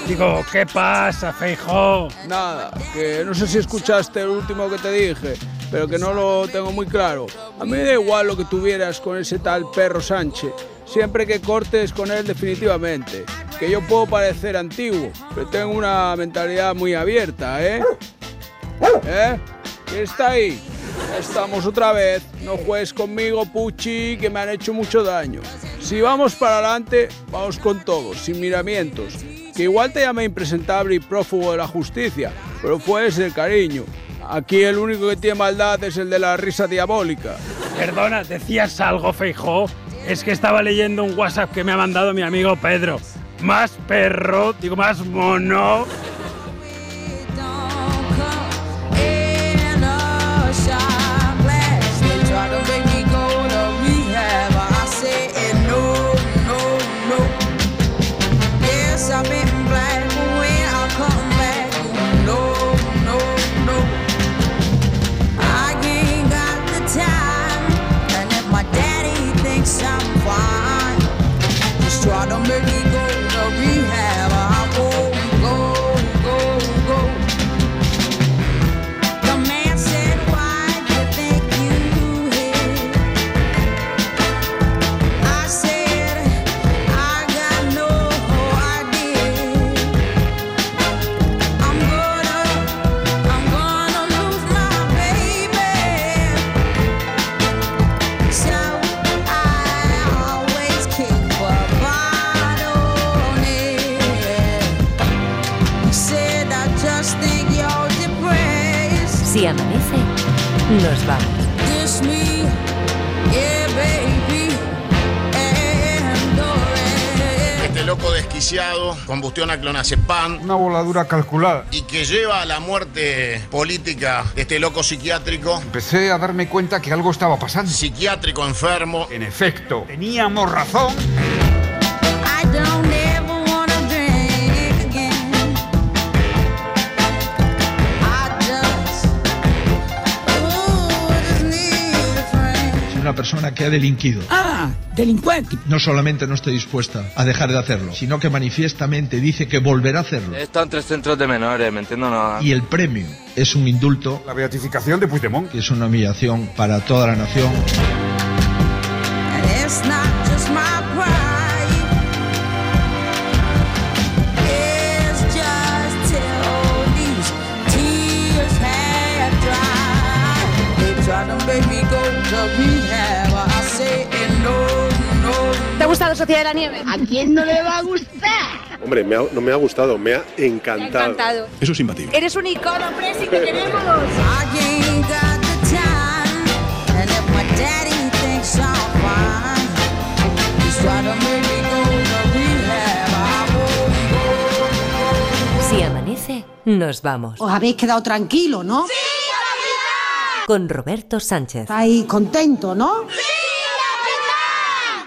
[SPEAKER 46] Digo, ¿qué pasa, Feijó?
[SPEAKER 30] Nada, que no sé si escuchaste el último que te dije, pero que no lo tengo muy claro. A mí me da igual lo que tuvieras con ese tal perro Sánchez, siempre que cortes con él definitivamente. Que yo puedo parecer antiguo, pero tengo una mentalidad muy abierta, ¿eh? ¿Eh? ¿Quién está ahí? Estamos otra vez. No juegues conmigo, Puchi, que me han hecho mucho daño. Si vamos para adelante, vamos con todos, sin miramientos. Que igual te llamé impresentable y prófugo de la justicia, pero fue ese el cariño. Aquí el único que tiene maldad es el de la risa diabólica.
[SPEAKER 46] Perdona, ¿decías algo, Feijó? Es que estaba leyendo un WhatsApp que me ha mandado mi amigo Pedro. Más perro, digo, más mono.
[SPEAKER 47] Si amanece, nos vamos.
[SPEAKER 48] Kiss me, yeah, baby. And
[SPEAKER 39] Este loco desquiciado, combustión a clonazepam.
[SPEAKER 42] Una voladura calculada.
[SPEAKER 39] Y que lleva a la muerte política de este loco psiquiátrico.
[SPEAKER 42] Empecé a darme cuenta que algo estaba pasando.
[SPEAKER 39] Psiquiátrico enfermo.
[SPEAKER 42] En efecto, teníamos razón.
[SPEAKER 25] Persona que ha delinquido.
[SPEAKER 48] Ah, delincuente.
[SPEAKER 25] No solamente no está dispuesta a dejar de hacerlo, sino que manifiestamente dice que volverá a hacerlo.
[SPEAKER 37] Están tres centros de menores, me entiendo nada.
[SPEAKER 25] Y el premio es un indulto.
[SPEAKER 42] La beatificación de Puigdemont.
[SPEAKER 25] Que es una humillación para toda la nación.
[SPEAKER 49] Sociedad de la Nieve?
[SPEAKER 27] ¿A quién no le va a gustar?
[SPEAKER 6] Hombre, me ha- no me ha gustado, me ha encantado.
[SPEAKER 49] Encantado.
[SPEAKER 6] Eso es imbatible.
[SPEAKER 49] Eres un icono, Presi, te queremos.
[SPEAKER 47] Si amanece, nos vamos.
[SPEAKER 27] Os habéis quedado tranquilos, ¿no?
[SPEAKER 47] Con Roberto Sánchez.
[SPEAKER 27] Estáis contentos, ¿no?